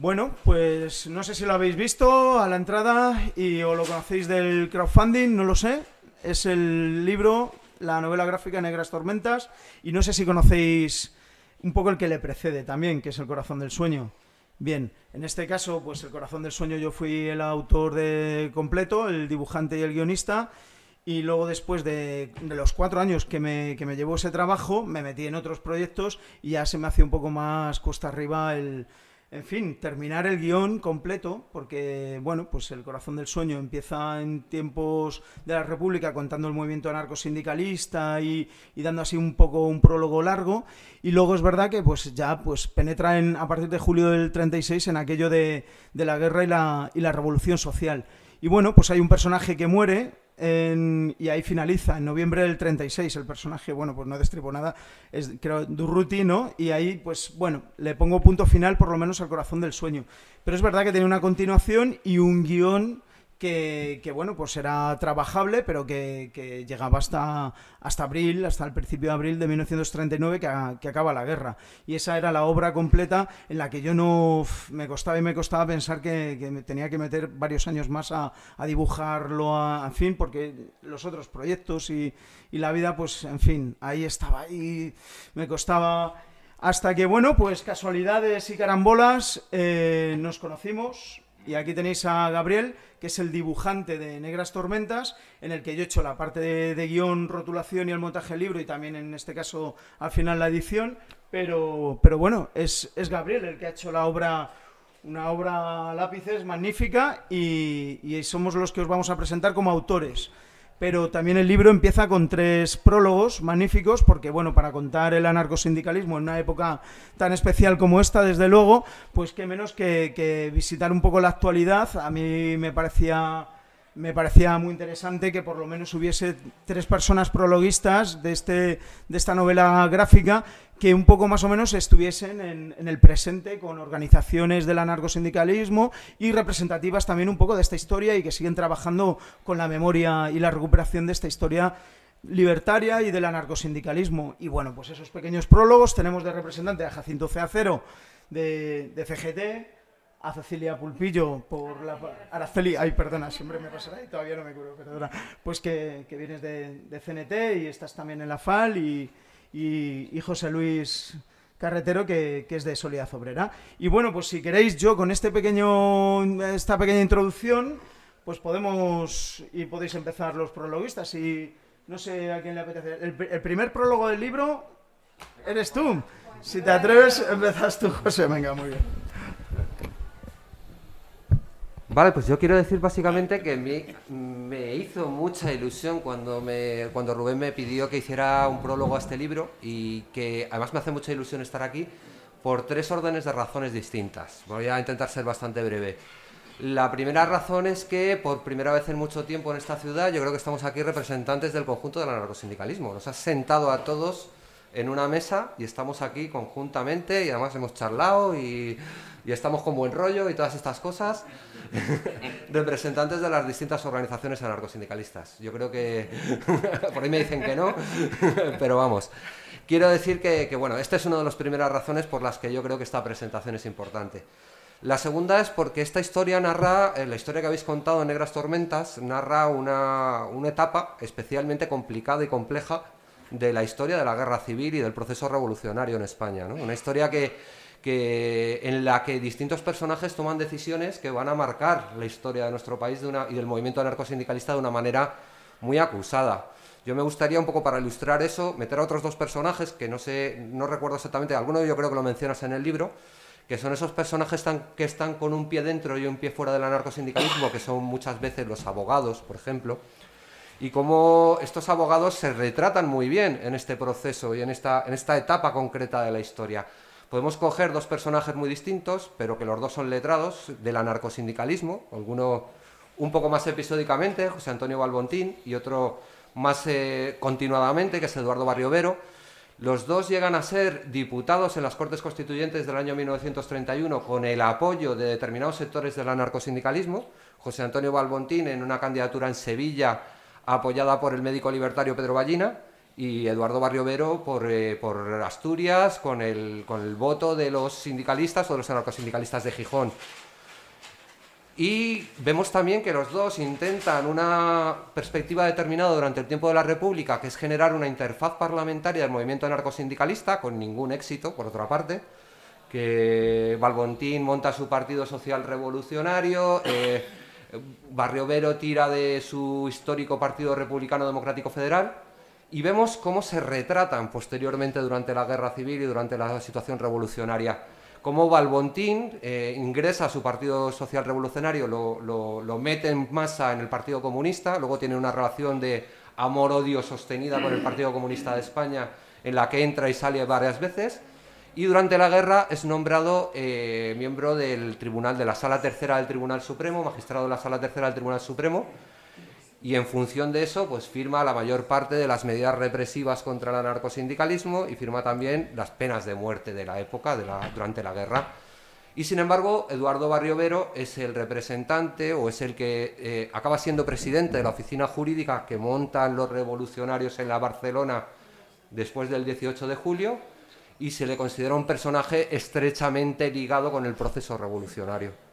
Bueno, pues no sé si lo habéis visto a la entrada y o lo conocéis del crowdfunding, no lo sé. Es el libro, la novela gráfica Negras Tormentas y no sé si conocéis un poco el que le precede también, que es El corazón del sueño. Bien, en este caso, pues El corazón del sueño yo fui el autor completo, el dibujante y el guionista. Y luego después de, los cuatro años que me, que me llevó ese trabajo, me metí en otros proyectos y ya se me hacía un poco más costa arriba el, en fin, terminar el guion completo, porque, bueno, pues El Corazón del Sueño empieza en tiempos de la República contando el movimiento anarcosindicalista y, y dando así un poco un prólogo largo, y luego es verdad que pues ya pues penetra en, a partir de julio del 36 en aquello de, de la guerra y la, y la revolución social. Y bueno, pues hay un personaje que muere, y ahí finaliza, en noviembre del 36, el personaje, bueno, pues no destripo nada, es creo Durruti, ¿no? Y ahí, pues bueno, le pongo punto final por lo menos al corazón del sueño. Pero es verdad que tiene una continuación y un guion que, bueno, pues era trabajable, pero que, llegaba hasta, hasta abril, hasta el principio de abril de 1939, que, acaba la guerra. Y esa era la obra completa en la que yo no me costaba y me costaba pensar que, me tenía que meter varios años más a, dibujarlo, a, en fin, porque los otros proyectos y, la vida, pues, en fin, ahí estaba, ahí me costaba... Hasta que, bueno, pues casualidades y carambolas, eh, nos conocimos, y aquí tenéis a Gabriel, que es el dibujante de Negras Tormentas, en el que yo he hecho la parte de, guion, rotulación y el montaje del libro, y también en este caso al final la edición. Pero, pero bueno, es, es Gabriel el que ha hecho la obra, una obra lápices magnífica, y somos los que os vamos a presentar como autores pero también el libro empieza con tres prólogos magníficos, porque bueno, para contar el anarcosindicalismo en una época tan especial como esta, desde luego, pues qué menos que, visitar un poco la actualidad. A mí me parecía me parecía muy interesante que por lo menos hubiese tres personas prologuistas de, este, de esta novela gráfica que un poco más o menos estuviesen en, el presente con organizaciones del anarcosindicalismo y representativas también un poco de esta historia y que siguen trabajando con la memoria y la recuperación de esta historia libertaria y del anarcosindicalismo. Y bueno, pues esos pequeños prólogos tenemos de representante a Jacinto Ceacero de, de CGT, a Cecilia Pulpillo por la Araceli, ay perdona, siempre me pasará y todavía no me curo, perdona, pues que, vienes de, de, CNT y estás también en la FAL y, y, José Luis Carretero, que, es de Solidad Obrera. Y bueno, pues si queréis, yo con este pequeño, esta pequeña introducción, pues podemos y podéis empezar los prologuistas. Y no sé a quién le apetece. El, el primer prólogo del libro eres tú. Si te atreves, empezas tú, José. Venga, muy bien. Vale, pues yo quiero decir básicamente que me hizo mucha ilusión cuando, me, cuando Rubén me pidió que hiciera un prólogo a este libro y que además me hace mucha ilusión estar aquí por tres órdenes de razones distintas. Voy a intentar ser bastante breve. La primera razón es que por primera vez en mucho tiempo en esta ciudad yo creo que estamos aquí representantes del conjunto del anarcosindicalismo. Nos ha sentado a todos en una mesa y estamos aquí conjuntamente y además hemos charlado y, y estamos con buen rollo y todas estas cosas. representantes de las distintas organizaciones anarcosindicalistas. Yo creo que por ahí me dicen que no, pero vamos. Quiero decir que, bueno, esta es una de las primeras razones por las que yo creo que esta presentación es importante. La segunda es porque esta historia narra, eh, la historia que habéis contado Negras Tormentas, narra una, una etapa especialmente complicada y compleja de la historia de la guerra civil y del proceso revolucionario en España. ¿no? Una historia que, que, en la que distintos personajes toman decisiones que van a marcar la historia de nuestro país y del movimiento anarcosindicalista de una manera muy acusada. Yo me gustaría un poco para ilustrar eso meter a otros dos personajes que no sé, no recuerdo exactamente, alguno yo creo que lo mencionas en el libro, que son esos personajes que están con un pie dentro y un pie fuera del anarcosindicalismo, que son muchas veces los abogados, por ejemplo, y cómo estos abogados se retratan muy bien en este proceso y en esta etapa concreta de la historia. Podemos coger dos personajes muy distintos, pero que los dos son letrados del anarcosindicalismo, alguno un poco más episódicamente, José Antonio Balbontín, y otro más eh, continuadamente, que es Eduardo Barriovero. Los dos llegan a ser diputados en las Cortes Constituyentes del año 1931 con el apoyo de determinados sectores del anarcosindicalismo. José Antonio Balbontín en una candidatura en Sevilla apoyada por el médico libertario Pedro Ballina y Eduardo Barriovero por, eh, por Asturias con el, con el voto de los sindicalistas o de los anarcosindicalistas de Gijón. Y vemos también que los dos intentan una perspectiva determinada durante el tiempo de la República, que es generar una interfaz parlamentaria del movimiento anarcosindicalista, con ningún éxito, por otra parte, que Balbontín monta su Partido Social Revolucionario, eh, Barrio Vero tira de su histórico Partido Republicano Democrático Federal, y vemos cómo se retratan posteriormente durante la Guerra Civil y durante la situación revolucionaria. Cómo Balbontín eh, ingresa a su Partido Social Revolucionario, lo, mete en masa en el Partido Comunista, luego tiene una relación de amor-odio sostenida con el Partido Comunista de España, en la que entra y sale varias veces, y durante la guerra es nombrado eh, miembro del Tribunal, de la Sala Tercera del Tribunal Supremo, magistrado de la Sala Tercera del Tribunal Supremo, y en función de eso, pues firma la mayor parte de las medidas represivas contra el anarcosindicalismo y firma también las penas de muerte de la época, de la, durante la guerra. Y sin embargo, Eduardo Barriovero es el representante o es el que eh, acaba siendo presidente de la oficina jurídica que montan los revolucionarios en la Barcelona después del 18 de julio y se le considera un personaje estrechamente ligado con el proceso revolucionario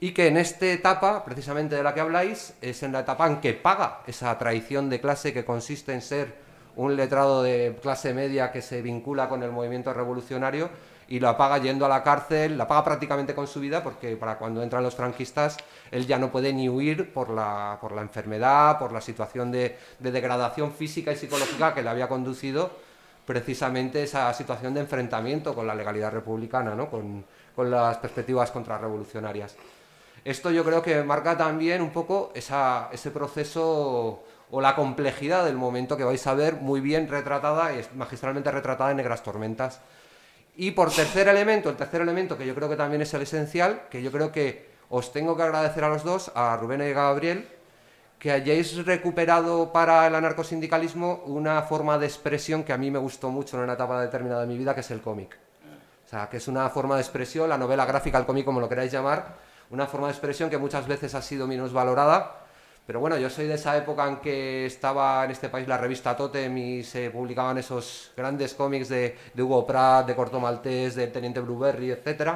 y que en esta etapa, precisamente de la que habláis, es en la etapa en que paga esa traición de clase que consiste en ser un letrado de clase media que se vincula con el movimiento revolucionario y la paga yendo a la cárcel, la paga prácticamente con su vida porque para cuando entran los franquistas él ya no puede ni huir por la, por la enfermedad, por la situación de, degradación física y psicológica que le había conducido precisamente esa situación de enfrentamiento con la legalidad republicana, ¿no? con, con las perspectivas contrarrevolucionarias. Esto yo creo que marca también un poco ese proceso o la complejidad del momento que vais a ver muy bien retratada magistralmente retratada en Negras Tormentas. Y por tercer elemento, el tercer elemento que yo creo que también es el esencial, que yo creo que os tengo que agradecer a los dos, a Rubén y a Gabriel, que hayáis recuperado para el anarcosindicalismo una forma de expresión que a mí me gustó mucho en una etapa determinada de mi vida, que es el cómic. O sea, que es una forma de expresión, la novela gráfica, el cómic, como lo queráis llamar, una forma de expresión que muchas veces ha sido menos valorada. Pero bueno, yo soy de esa época en que estaba en este país la revista Totem y se publicaban esos grandes cómics de, Hugo Pratt, de Corto Maltés, del Teniente Blueberry, etc.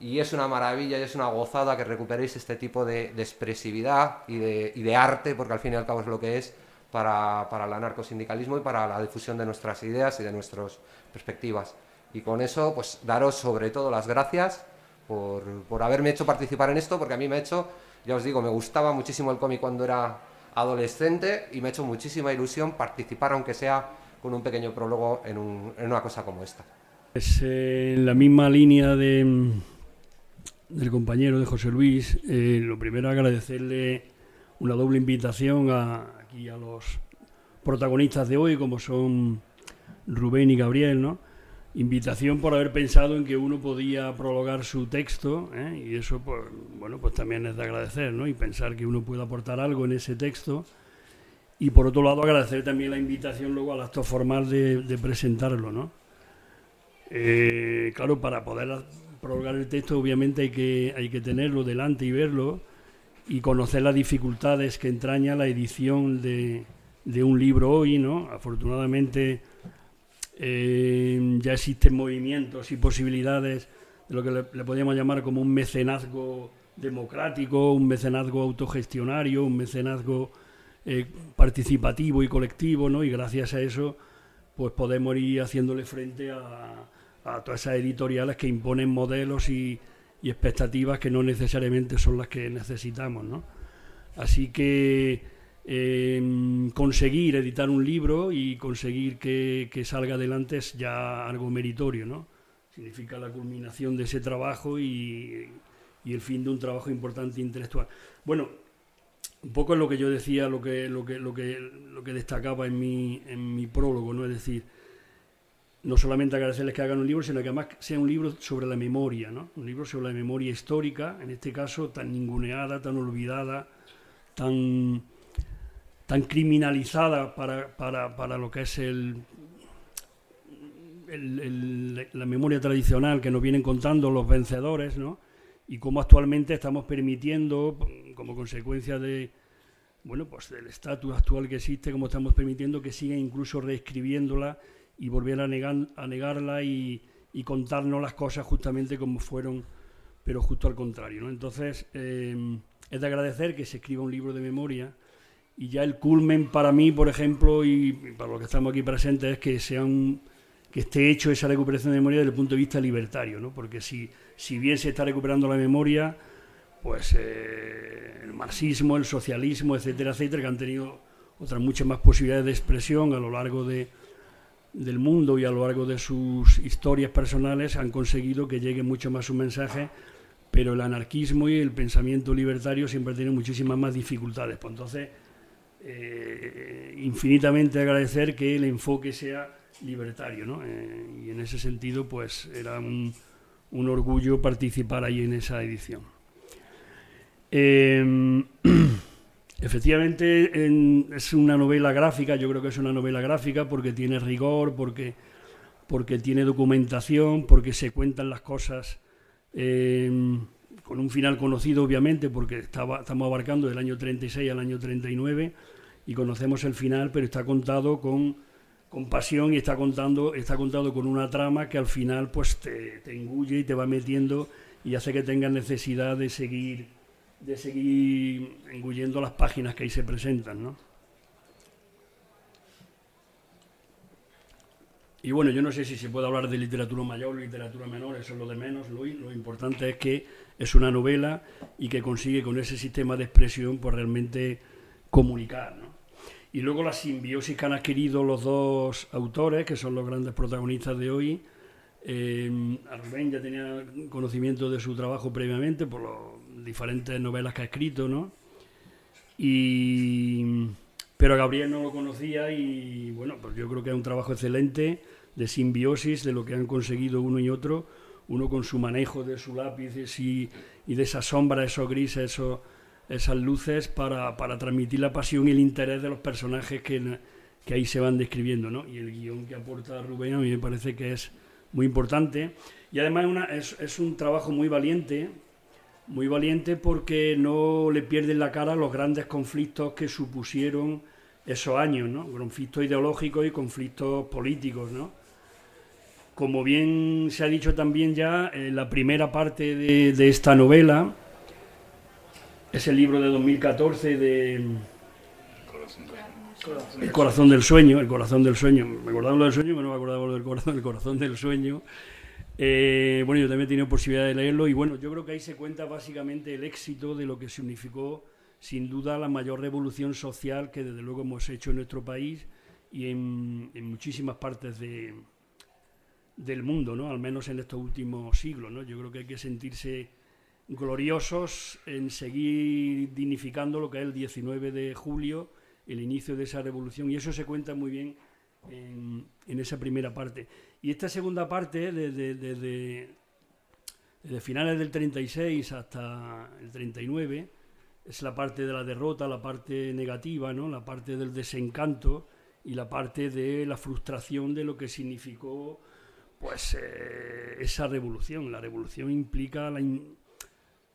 Y es una maravilla y es una gozada que recuperéis este tipo de, expresividad y de, arte, porque al fin y al cabo es lo que es, para, para el anarcosindicalismo y para la difusión de nuestras ideas y de nuestras perspectivas. Y con eso, pues daros sobre todo las gracias por, haberme hecho participar en esto, porque a mí me ha hecho, ya os digo, me gustaba muchísimo el cómic cuando era adolescente y me ha hecho muchísima ilusión participar, aunque sea con un pequeño prólogo en, una cosa como esta. Es eh, en la misma línea de, del compañero de José Luis, eh, lo primero agradecerle una doble invitación aquí a los protagonistas de hoy, como son Rubén y Gabriel, ¿no? Invitación por haber pensado en que uno podía prologar su texto ¿eh? y eso pues bueno pues también es de agradecer ¿no? y pensar que uno puede aportar algo en ese texto y por otro lado agradecer también la invitación luego al acto formal de, presentarlo ¿no? Eh, claro para poder prologar el texto obviamente hay que hay que tenerlo delante y verlo y conocer las dificultades que entraña la edición de, de un libro hoy no afortunadamente eh, ya existen movimientos y posibilidades de lo que le, podríamos llamar como un mecenazgo democrático, un mecenazgo autogestionario, un mecenazgo eh, participativo y colectivo, ¿no? Y gracias a eso, pues podemos ir haciéndole frente a, todas esas editoriales que imponen modelos y, y, expectativas que no necesariamente son las que necesitamos, ¿no? Así que conseguir editar un libro y conseguir que, salga adelante es ya algo meritorio, ¿no? Significa la culminación de ese trabajo y, el fin de un trabajo importante intelectual. Bueno, un poco es lo que yo decía, lo que, lo que, lo que, lo que destacaba en mi, en mi prólogo, ¿no? Es decir, no solamente agradecerles que hagan un libro, sino que además sea un libro sobre la memoria, ¿no? Un libro sobre la memoria histórica, en este caso tan ninguneada, tan olvidada, tan tan criminalizada para, para, para lo que es el, la memoria tradicional que nos vienen contando los vencedores, ¿no? Y cómo actualmente estamos permitiendo, como consecuencia de, bueno, pues del estatus actual que existe, como estamos permitiendo que sigan incluso reescribiéndola y volver a, a negarla y, y, contarnos las cosas justamente como fueron, pero justo al contrario. ¿no? Entonces, eh, es de agradecer que se escriba un libro de memoria y ya el culmen para mí, por ejemplo, y para los que estamos aquí presentes, es que sea que esté hecho esa recuperación de memoria desde el punto de vista libertario, ¿no? porque si, si bien se está recuperando la memoria, pues eh, el marxismo, el socialismo, etcétera, etcétera, que han tenido otras muchas más posibilidades de expresión a lo largo de, del mundo y a lo largo de sus historias personales, han conseguido que llegue mucho más su mensaje, pero el anarquismo y el pensamiento libertario siempre tienen muchísimas más dificultades. Pues entonces, eh, infinitamente agradecer que el enfoque sea libertario, ¿no? Eh, y en ese sentido, pues era un, orgullo participar ahí en esa edición. Eh, efectivamente es una novela gráfica, yo creo que es una novela gráfica porque tiene rigor, porque, porque tiene documentación, porque se cuentan las cosas eh, con un final conocido obviamente, porque estamos abarcando del año 36 al año 39 y conocemos el final, pero está contado con, con pasión y está contando, está contado con una trama que al final pues te, engulle y te va metiendo y hace que tengas necesidad de seguir de seguir engullendo las páginas que ahí se presentan, ¿no? Y bueno, yo no sé si se puede hablar de literatura mayor o literatura menor, eso es lo de menos, lo, lo importante es que es una novela y que consigue con ese sistema de expresión pues realmente comunicar, ¿no? Y luego la simbiosis que han adquirido los dos autores, que son los grandes protagonistas de hoy, eh, ya tenía conocimiento de su trabajo previamente por las diferentes novelas que ha escrito, ¿no? Y, pero Gabriel no lo conocía y bueno, pues yo creo que es un trabajo excelente de simbiosis de lo que han conseguido uno y otro, uno con su manejo de su lápiz y, y de esa sombra, esos grises, esos, esas luces para, para, transmitir la pasión y el interés de los personajes que, que ahí se van describiendo, ¿no? Y el guion que aporta Rubén a mí me parece que es muy importante. Y además una, es, es, un trabajo muy valiente, muy valiente porque no le pierden la cara los grandes conflictos que supusieron esos años, ¿no? conflictos ideológicos y conflictos políticos. ¿no? Como bien se ha dicho también ya, en la primera parte de, de esta novela es el libro de 2014 de el corazón del sueño, el corazón del sueño. Me acordaba lo del sueño, pero no me acordaba lo del corazón, el corazón del sueño. Eh, bueno, yo también he tenido posibilidad de leerlo y bueno, yo creo que ahí se cuenta básicamente el éxito de lo que significó sin duda la mayor revolución social que desde luego hemos hecho en nuestro país y en, en muchísimas partes de, del mundo, ¿no? al menos en estos últimos siglos. ¿no? Yo creo que hay que sentirse gloriosos en seguir dignificando lo que es el 19 de julio el inicio de esa revolución y eso se cuenta muy bien en, esa primera parte. Y esta segunda parte, desde, desde, desde, finales del 36 hasta el 39, es la parte de la derrota, la parte negativa, ¿no? la parte del desencanto y la parte de la frustración de lo que significó pues eh, esa revolución. La revolución implica la,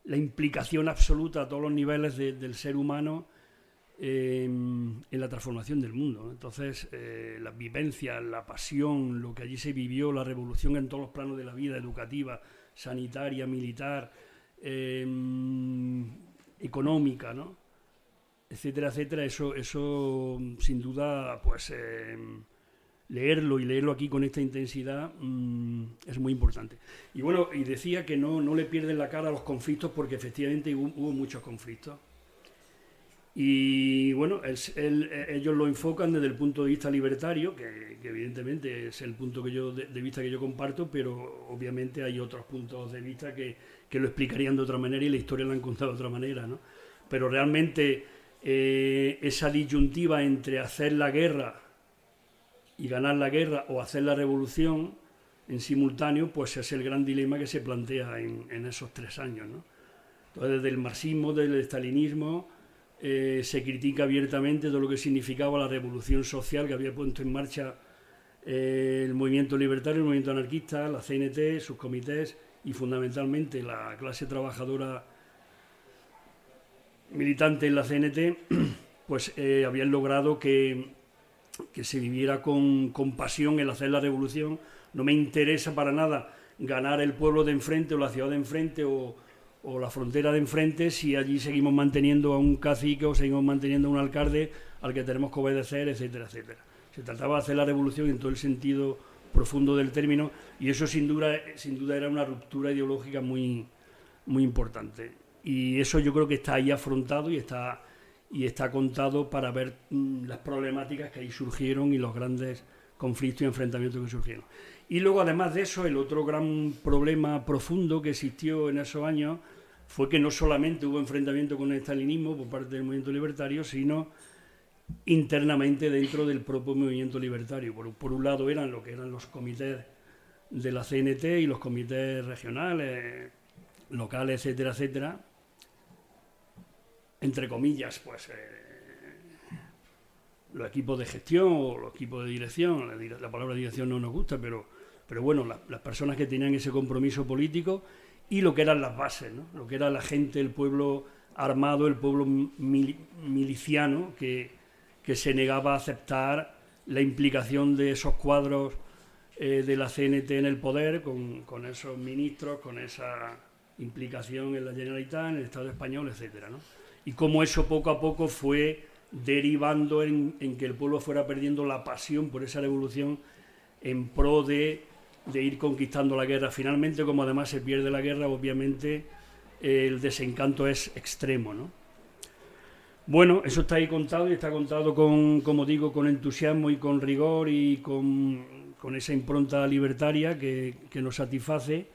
la implicación absoluta a todos los niveles de, del ser humano eh, en la transformación del mundo. Entonces, eh, las vivencias, la pasión, lo que allí se vivió, la revolución en todos los planos de la vida, educativa, sanitaria, militar, eh, económica, ¿no? etcétera, etcétera, eso, eso sin duda, pues leerlo y leerlo aquí con esta intensidad mmm, es muy importante. Y bueno, y decía que no, no le pierden la cara a los conflictos porque efectivamente hubo, muchos conflictos. Y bueno, él, ellos lo enfocan desde el punto de vista libertario, que, evidentemente es el punto que yo, de, de, vista que yo comparto, pero obviamente hay otros puntos de vista que, que, lo explicarían de otra manera y la historia la han contado de otra manera. ¿no? Pero realmente eh, esa disyuntiva entre hacer la guerra y ganar la guerra o hacer la revolución en simultáneo, pues es el gran dilema que se plantea en, esos tres años. ¿no? Entonces, desde el marxismo, desde el estalinismo, eh, se critica abiertamente todo lo que significaba la revolución social que había puesto en marcha eh, el movimiento libertario, el movimiento anarquista, la CNT, sus comités y fundamentalmente la clase trabajadora militante en la CNT. pues eh, habían logrado que, que se viviera con, con pasión el hacer la revolución. No me interesa para nada ganar el pueblo de enfrente o la ciudad de enfrente o, o la frontera de enfrente si allí seguimos manteniendo a un cacique o seguimos manteniendo a un alcalde al que tenemos que obedecer, etcétera, etcétera. Se trataba de hacer la revolución en todo el sentido profundo del término y eso sin duda, sin duda era una ruptura ideológica muy, muy importante. Y eso yo creo que está ahí afrontado y está, y está contado para ver mm, las problemáticas que ahí surgieron y los grandes conflictos y enfrentamientos que surgieron. Y luego, además de eso, el otro gran problema profundo que existió en esos años fue que no solamente hubo enfrentamiento con el estalinismo por parte del movimiento libertario, sino internamente dentro del propio movimiento libertario. Por, un lado eran lo que eran los comités de la CNT y los comités regionales, locales, etcétera, etcétera, entre comillas, pues eh, los equipos de gestión o los equipos de dirección, la, palabra dirección no nos gusta, pero, pero bueno, las personas que tenían ese compromiso político y lo que eran las bases, ¿no? lo que era la gente, el pueblo armado, el pueblo miliciano que, que, se negaba a aceptar la implicación de esos cuadros eh, de la CNT en el poder, con, con, esos ministros, con esa implicación en la Generalitat, en el Estado español, etc. ¿no? Y cómo eso poco a poco fue derivando en, que el pueblo fuera perdiendo la pasión por esa revolución en pro de ir conquistando la guerra. Finalmente, como además se pierde la guerra, obviamente el desencanto es extremo, ¿no? Bueno, eso está ahí contado y está contado con, como digo, con entusiasmo y con rigor y con, esa impronta libertaria que, nos satisface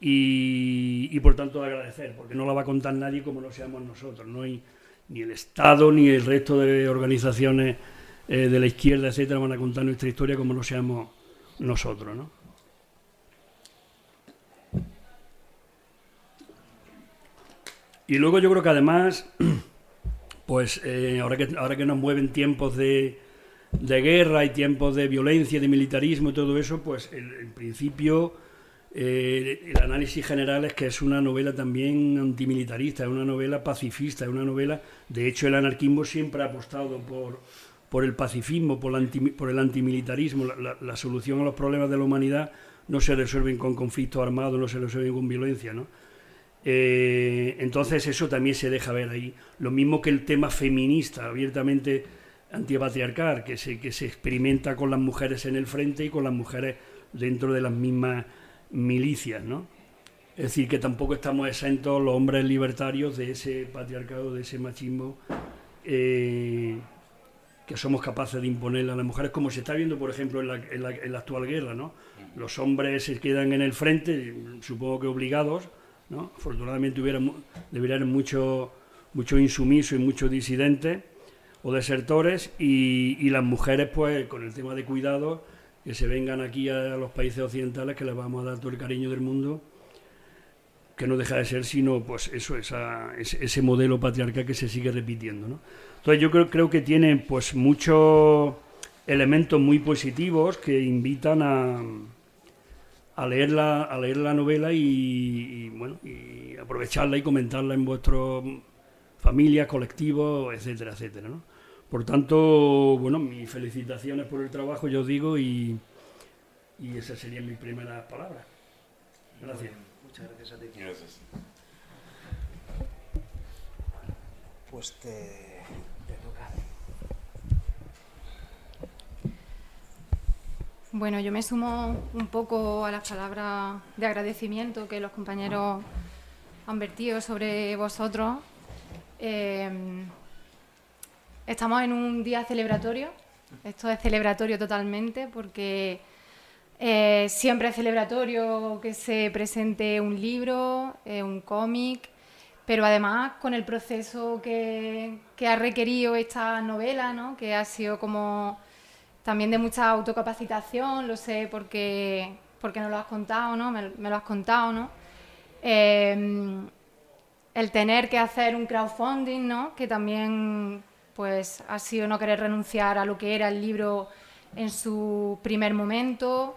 y, por tanto agradecer, porque no la va a contar nadie como no seamos nosotros, no hay ni el Estado ni el resto de organizaciones eh, de la izquierda, etcétera, van a contar nuestra historia como no seamos nosotros, ¿no? Y luego yo creo que además, pues eh, ahora, que, ahora que nos mueven tiempos de, guerra y tiempos de violencia, de militarismo y todo eso, pues en principio eh, el análisis general es que es una novela también antimilitarista, es una novela pacifista, es una novela, de hecho el anarquismo siempre ha apostado por, por el pacifismo, por, el antimilitarismo, la, la, solución a los problemas de la humanidad no se resuelven con conflictos armados, no se resuelven con violencia, ¿no? Eh, entonces eso también se deja ver ahí. Lo mismo que el tema feminista, abiertamente antipatriarcal, que se, que se experimenta con las mujeres en el frente y con las mujeres dentro de las mismas milicias, ¿no? Es decir, que tampoco estamos exentos los hombres libertarios de ese patriarcado, de ese machismo eh, que somos capaces de imponerle a las mujeres, como se está viendo, por ejemplo, en la, la, actual guerra, ¿no? Los hombres se quedan en el frente, supongo que obligados, Afortunadamente hubiera, debería haber mucho, mucho insumiso y muchos disidentes o desertores y, las mujeres, pues, con el tema de cuidado, que se vengan aquí a, los países occidentales, que les vamos a dar todo el cariño del mundo, que no deja de ser sino, pues, eso, esa, ese, modelo patriarcal que se sigue repitiendo, ¿no? Entonces yo creo, creo que tiene, pues, muchos elementos muy positivos que invitan a a leer la, a leer la novela y, bueno, y aprovecharla y comentarla en vuestros familias, colectivos, etcétera, etcétera. ¿no? Por tanto, bueno, mis felicitaciones por el trabajo, yo digo, y, y esas serían mis primeras palabras. Gracias. Muchas gracias a ti. Gracias. Pues te Bueno, yo me sumo un poco a las palabras de agradecimiento que los compañeros han vertido sobre vosotros. Eh, estamos en un día celebratorio, esto es celebratorio totalmente porque eh, siempre es celebratorio que se presente un libro, eh, un cómic, pero además con el proceso que, ha requerido esta novela, ¿no? que ha sido como también de mucha autocapacitación, lo sé porque, porque no lo has contado, ¿no? Me, lo has contado, ¿no? Em, el tener que hacer un crowdfunding, ¿no? Que también pues ha sido no querer renunciar a lo que era el libro en su primer momento,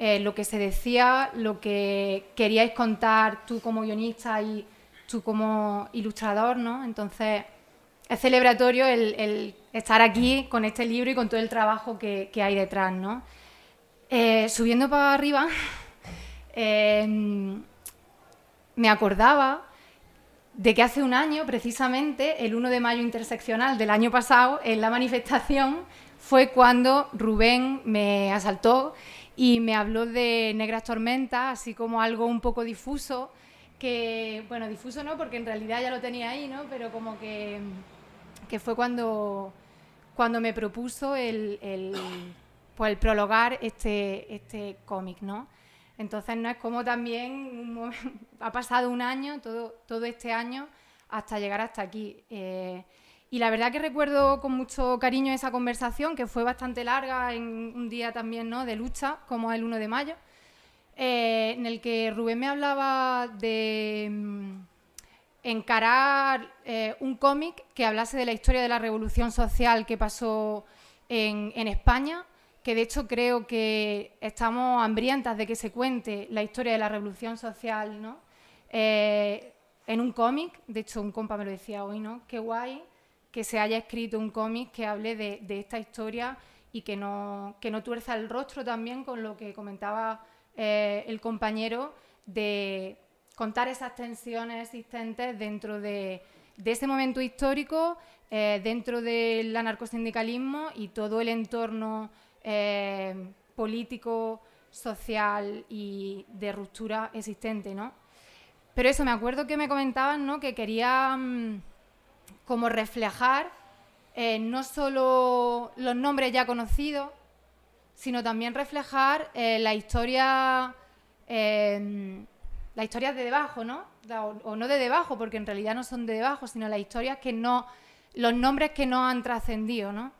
eh, lo que se decía, lo que queríais contar tú como guionista y tú como ilustrador, ¿no? Entonces, es celebratorio el, estar aquí con este libro y con todo el trabajo que, hay detrás, ¿no? Eh, subiendo para arriba, em, me acordaba de que hace un año, precisamente, el 1 de mayo interseccional del año pasado, en la manifestación, fue cuando Rubén me asaltó y me habló de negras tormentas, así como algo un poco difuso, que, bueno, difuso no, porque en realidad ya lo tenía ahí, ¿no? Pero como que que fue cuando, cuando me propuso el, el, pues el prologar este, este cómic, ¿no? Entonces no es como también ha pasado un año, todo, todo este año, hasta llegar hasta aquí. Eh, y la verdad que recuerdo con mucho cariño esa conversación, que fue bastante larga en un día también ¿no? de lucha, como el 1 de mayo, eh, en el que Rubén me hablaba de, mm, encarar eh, un cómic que hablase de la historia de la revolución social que pasó en, España, que de hecho creo que estamos hambrientas de que se cuente la historia de la revolución social, ¿no? Eh, en un cómic, de hecho un compa me lo decía hoy, ¿no? Qué guay que se haya escrito un cómic que hable de, esta historia y que no, que no tuerza el rostro también con lo que comentaba eh, el compañero de contar esas tensiones existentes dentro de, ese momento histórico, eh, dentro del anarcosindicalismo y todo el entorno eh, político, social y de ruptura existente, ¿no? Pero eso, me acuerdo que me comentaban, ¿no? Que quería mm, como reflejar eh, no solo los nombres ya conocidos, sino también reflejar la historia las historias de debajo, ¿no? O, no de debajo, porque en realidad no son de debajo, sino las historias que no, los nombres que no han trascendido, ¿no?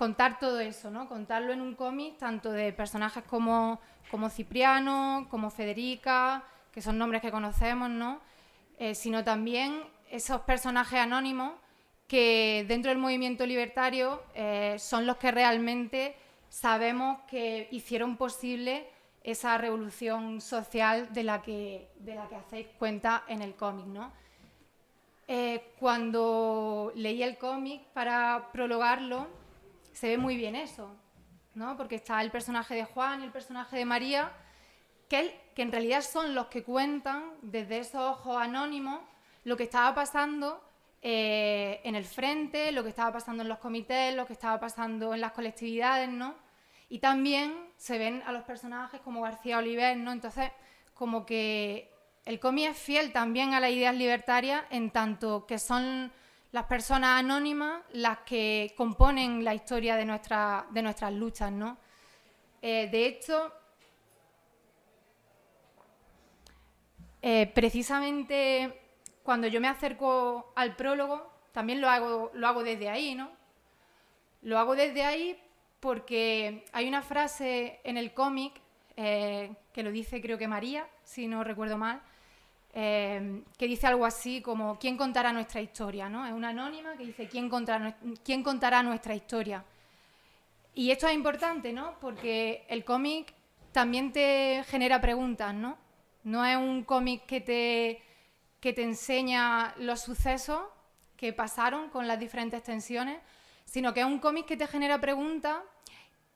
Contar todo eso, ¿no? Contarlo en un cómic, tanto de personajes como, como Cipriano, como Federica, que son nombres que conocemos, ¿no? Eh, sino también esos personajes anónimos que dentro del movimiento libertario eh, son los que realmente sabemos que hicieron posible esa revolución social de la que, de la que hacéis cuenta en el cómic, ¿no? Eh, cuando leí el cómic para prologarlo, se ve muy bien eso, ¿no? Porque está el personaje de Juan y el personaje de María, que, en realidad son los que cuentan desde esos ojos anónimos lo que estaba pasando eh, en el frente, lo que estaba pasando en los comités, lo que estaba pasando en las colectividades, ¿no? Y también se ven a los personajes como García Oliver, ¿no? Entonces, como que el cómic es fiel también a las ideas libertarias en tanto que son las personas anónimas las que componen la historia de, nuestra, de nuestras luchas, ¿no? Eh, de hecho, eh, precisamente cuando yo me acerco al prólogo, también lo hago, lo hago desde ahí, ¿no? Lo hago desde ahí porque hay una frase en el cómic eh, que lo dice creo que María, si no recuerdo mal, eh, que dice algo así como ¿quién contará nuestra historia? ¿no? Es una anónima que dice ¿quién contará, ¿quién contará nuestra historia? Y esto es importante, ¿no? Porque el cómic también te genera preguntas, ¿no? No es un cómic que te, que te enseña los sucesos que pasaron con las diferentes tensiones, sino que es un cómic que te genera preguntas,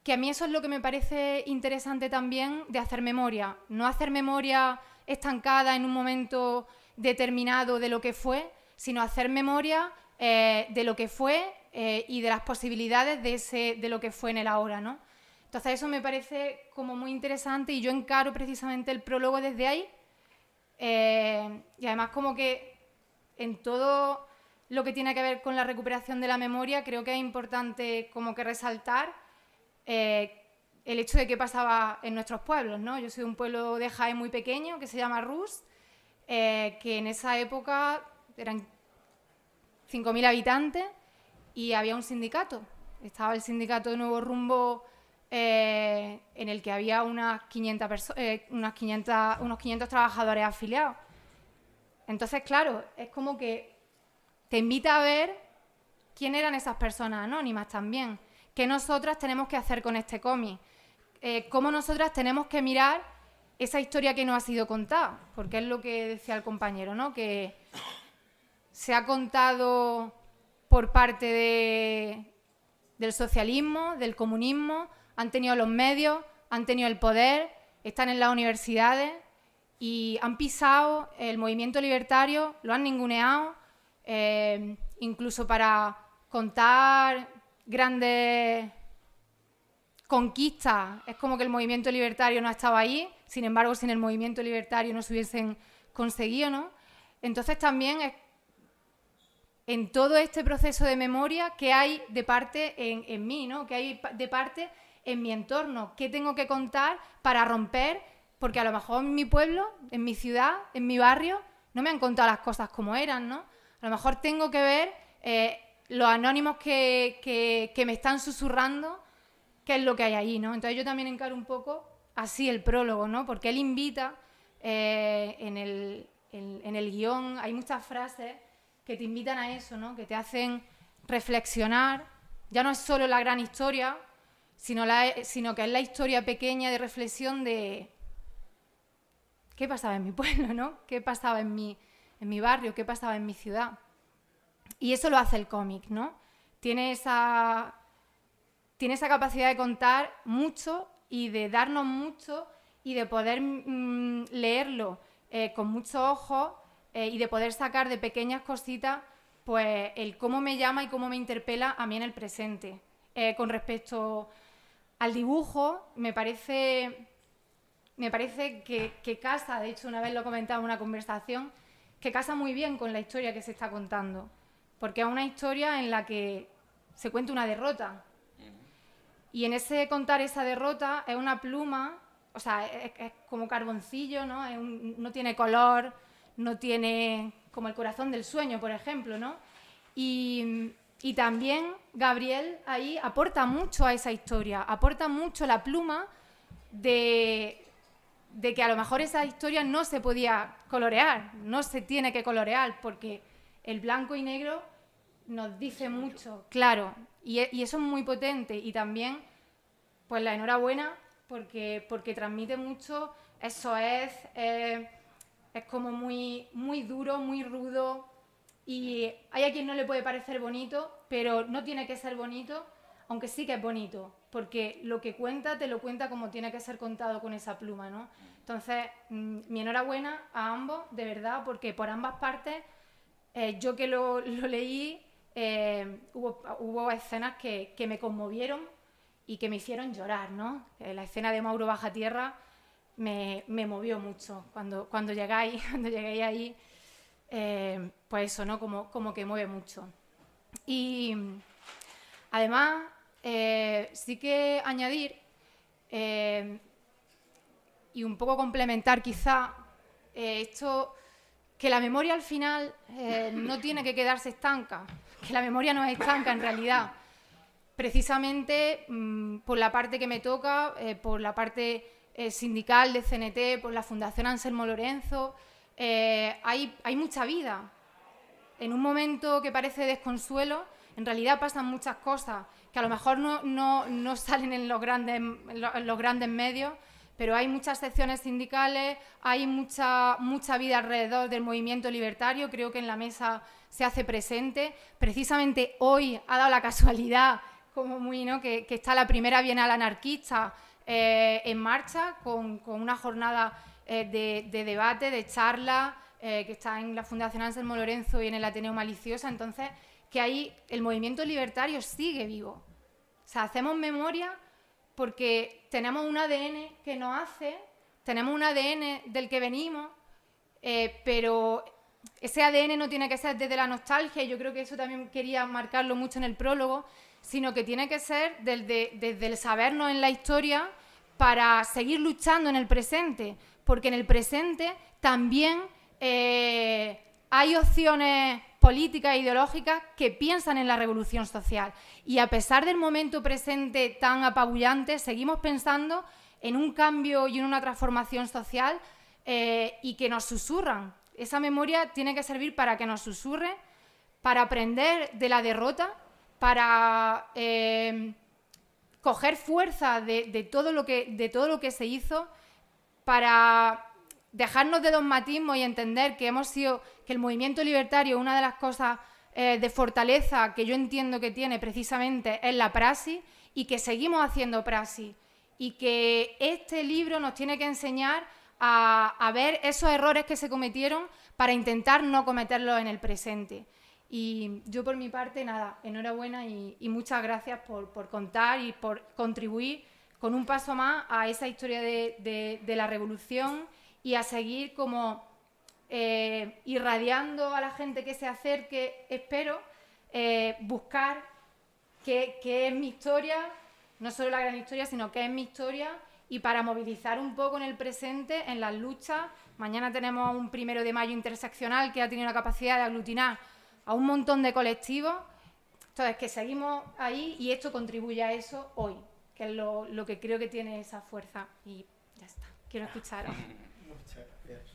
que a mí eso es lo que me parece interesante también de hacer memoria, no hacer memoria estancada en un momento determinado de lo que fue, sino hacer memoria eh, de lo que fue eh, y de las posibilidades de, ese, de lo que fue en el ahora, ¿no? Entonces eso me parece como muy interesante y yo encaro precisamente el prólogo desde ahí eh, y además como que en todo lo que tiene que ver con la recuperación de la memoria, creo que es importante como que resaltar eh, el hecho de qué pasaba en nuestros pueblos. ¿no? Yo soy de un pueblo de Jaén muy pequeño que se llama Rus, eh, que en esa época eran 5.000 habitantes y había un sindicato. Estaba el sindicato de Nuevo Rumbo eh, en el que había unas 500 unas 500, unos 500 trabajadores afiliados. Entonces, claro, es como que te invita a ver quién eran esas personas anónimas también, qué nosotras tenemos que hacer con este cómic, eh, cómo nosotras tenemos que mirar esa historia que no ha sido contada, porque es lo que decía el compañero, ¿no? Que se ha contado por parte de, del socialismo, del comunismo, han tenido los medios, han tenido el poder, están en las universidades y han pisado el movimiento libertario, lo han ninguneado, eh, incluso para contar grandes conquistas. Es como que el movimiento libertario no estaba ahí, sin embargo, sin el movimiento libertario no se hubiesen conseguido, ¿no? Entonces también es en todo este proceso de memoria que hay de parte en, mí, ¿no? Que hay de parte en mi entorno, qué tengo que contar para romper, porque a lo mejor en mi pueblo, en mi ciudad, en mi barrio, no me han contado las cosas como eran, ¿no? A lo mejor tengo que ver eh, los anónimos que, me están susurrando qué es lo que hay ahí, ¿no? Entonces yo también encaro un poco así el prólogo, ¿no? Porque él invita eh, en, el, en el guion, hay muchas frases que te invitan a eso, ¿no? Que te hacen reflexionar. Ya no es solo la gran historia, sino, la, sino que es la historia pequeña de reflexión de qué pasaba en mi pueblo, ¿no? ¿Qué pasaba en mi, en mi barrio? ¿Qué pasaba en mi ciudad? Y eso lo hace el cómic, ¿no? Tiene esa, tiene esa capacidad de contar mucho y de darnos mucho y de poder mm, leerlo eh, con muchos ojos eh, y de poder sacar de pequeñas cositas pues el cómo me llama y cómo me interpela a mí en el presente. Eh, con respecto al dibujo, me parece, me parece que, que, casa, de hecho una vez lo comentaba en una conversación, que casa muy bien con la historia que se está contando, porque es una historia en la que se cuenta una derrota. Y en ese contar esa derrota es una pluma, o sea, es, como carboncillo, ¿no? no tiene color, no tiene como el corazón del sueño, por ejemplo, ¿no? Y, también Gabriel ahí aporta mucho a esa historia, aporta mucho la pluma de, de que a lo mejor esa historia no se podía colorear, no se tiene que colorear, porque el blanco y negro nos dice mucho, claro, y, eso es muy potente y también, pues la enhorabuena, porque, porque transmite mucho, eso es... Eh, es como muy, muy duro, muy rudo y hay a quien no le puede parecer bonito, pero no tiene que ser bonito, aunque sí que es bonito, porque lo que cuenta te lo cuenta como tiene que ser contado con esa pluma, ¿no? Entonces, mm, mi enhorabuena a ambos, de verdad, porque por ambas partes, eh, yo que lo, leí, eh, hubo, escenas que, me conmovieron y que me hicieron llorar, ¿no? Eh, la escena de Mauro Baja Tierra me, movió mucho. Cuando, cuando llegáis, cuando lleguéis ahí, eh, pues eso, ¿no? Como, que mueve mucho. Y además, sí que añadir y un poco complementar quizá esto, que la memoria al final no tiene que quedarse estanca, que la memoria no es estanca en realidad. Precisamente mm, por la parte que me toca, por la parte eh, sindical de CNT, por la Fundación Anselmo Lorenzo, eh, hay, hay mucha vida. En un momento que parece desconsuelo, en realidad pasan muchas cosas que a lo mejor no, no, no salen en los, grandes, en los grandes medios, pero hay muchas secciones sindicales, hay mucha, mucha vida alrededor del movimiento libertario, creo que en la mesa se hace presente. Precisamente hoy ha dado la casualidad, como muy, ¿no? que, que está la primera Bienal Anarquista eh, en marcha con, una jornada eh, de, debate, de charla, eh, que está en la Fundación Anselmo Lorenzo y en el Ateneo Maliciosa. Entonces, que ahí el movimiento libertario sigue vivo. O hacemos memoria porque tenemos un ADN que nos hace, tenemos un ADN del que venimos, pero ese ADN no tiene que ser desde la nostalgia, y yo creo que eso también quería marcarlo mucho en el prólogo, sino que tiene que ser desde, el sabernos en la historia para seguir luchando en el presente, porque en el presente también eh, hay opciones políticas e ideológicas que piensan en la revolución social. Y a pesar del momento presente tan apabullante, seguimos pensando en un cambio y en una transformación social eh, y que nos susurran. Esa memoria tiene que servir para que nos susurre, para aprender de la derrota para em, coger fuerza de, todo lo que, de todo lo que se hizo, para dejarnos de dogmatismo y entender que hemos sido, que el movimiento libertario, una de las cosas eh, de fortaleza que yo entiendo que tiene precisamente es la praxis y que seguimos haciendo praxis y que este libro nos tiene que enseñar a, ver esos errores que se cometieron para intentar no cometerlos en el presente. Y yo por mi parte, nada, enhorabuena y, muchas gracias por, contar y por contribuir con un paso más a esa historia de, la revolución y a seguir como eh, irradiando a la gente que se acerque, espero, eh, buscar qué, qué es mi historia, no solo la gran historia, sino qué es mi historia y para movilizar un poco en el presente, en las luchas. Mañana tenemos un primero de mayo interseccional que ha tenido la capacidad de aglutinar a un montón de colectivos. Entonces, que seguimos ahí y esto contribuye a eso hoy, que es lo, que creo que tiene esa fuerza. Y ya está. Quiero escucharos. Muchas gracias.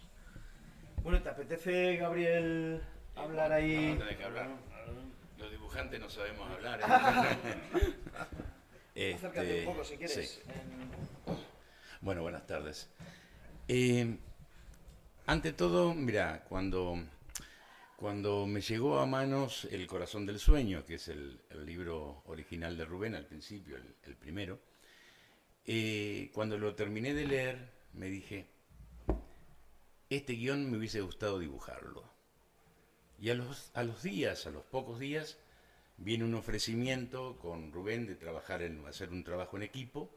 Bueno, ¿te apetece, Gabriel, hablar ahí? No, que hablar. Los dibujantes no sabemos hablar. ¿eh? Acércate un poco si quieres. Bueno, buenas tardes. Eh, ante todo, mira, cuando, cuando me llegó a manos El corazón del sueño, que es el, libro original de Rubén al principio, el, primero, eh, cuando lo terminé de leer, me dije, este guion me hubiese gustado dibujarlo. Y a los, a los días, a los pocos días, viene un ofrecimiento con Rubén de trabajar en hacer un trabajo en equipo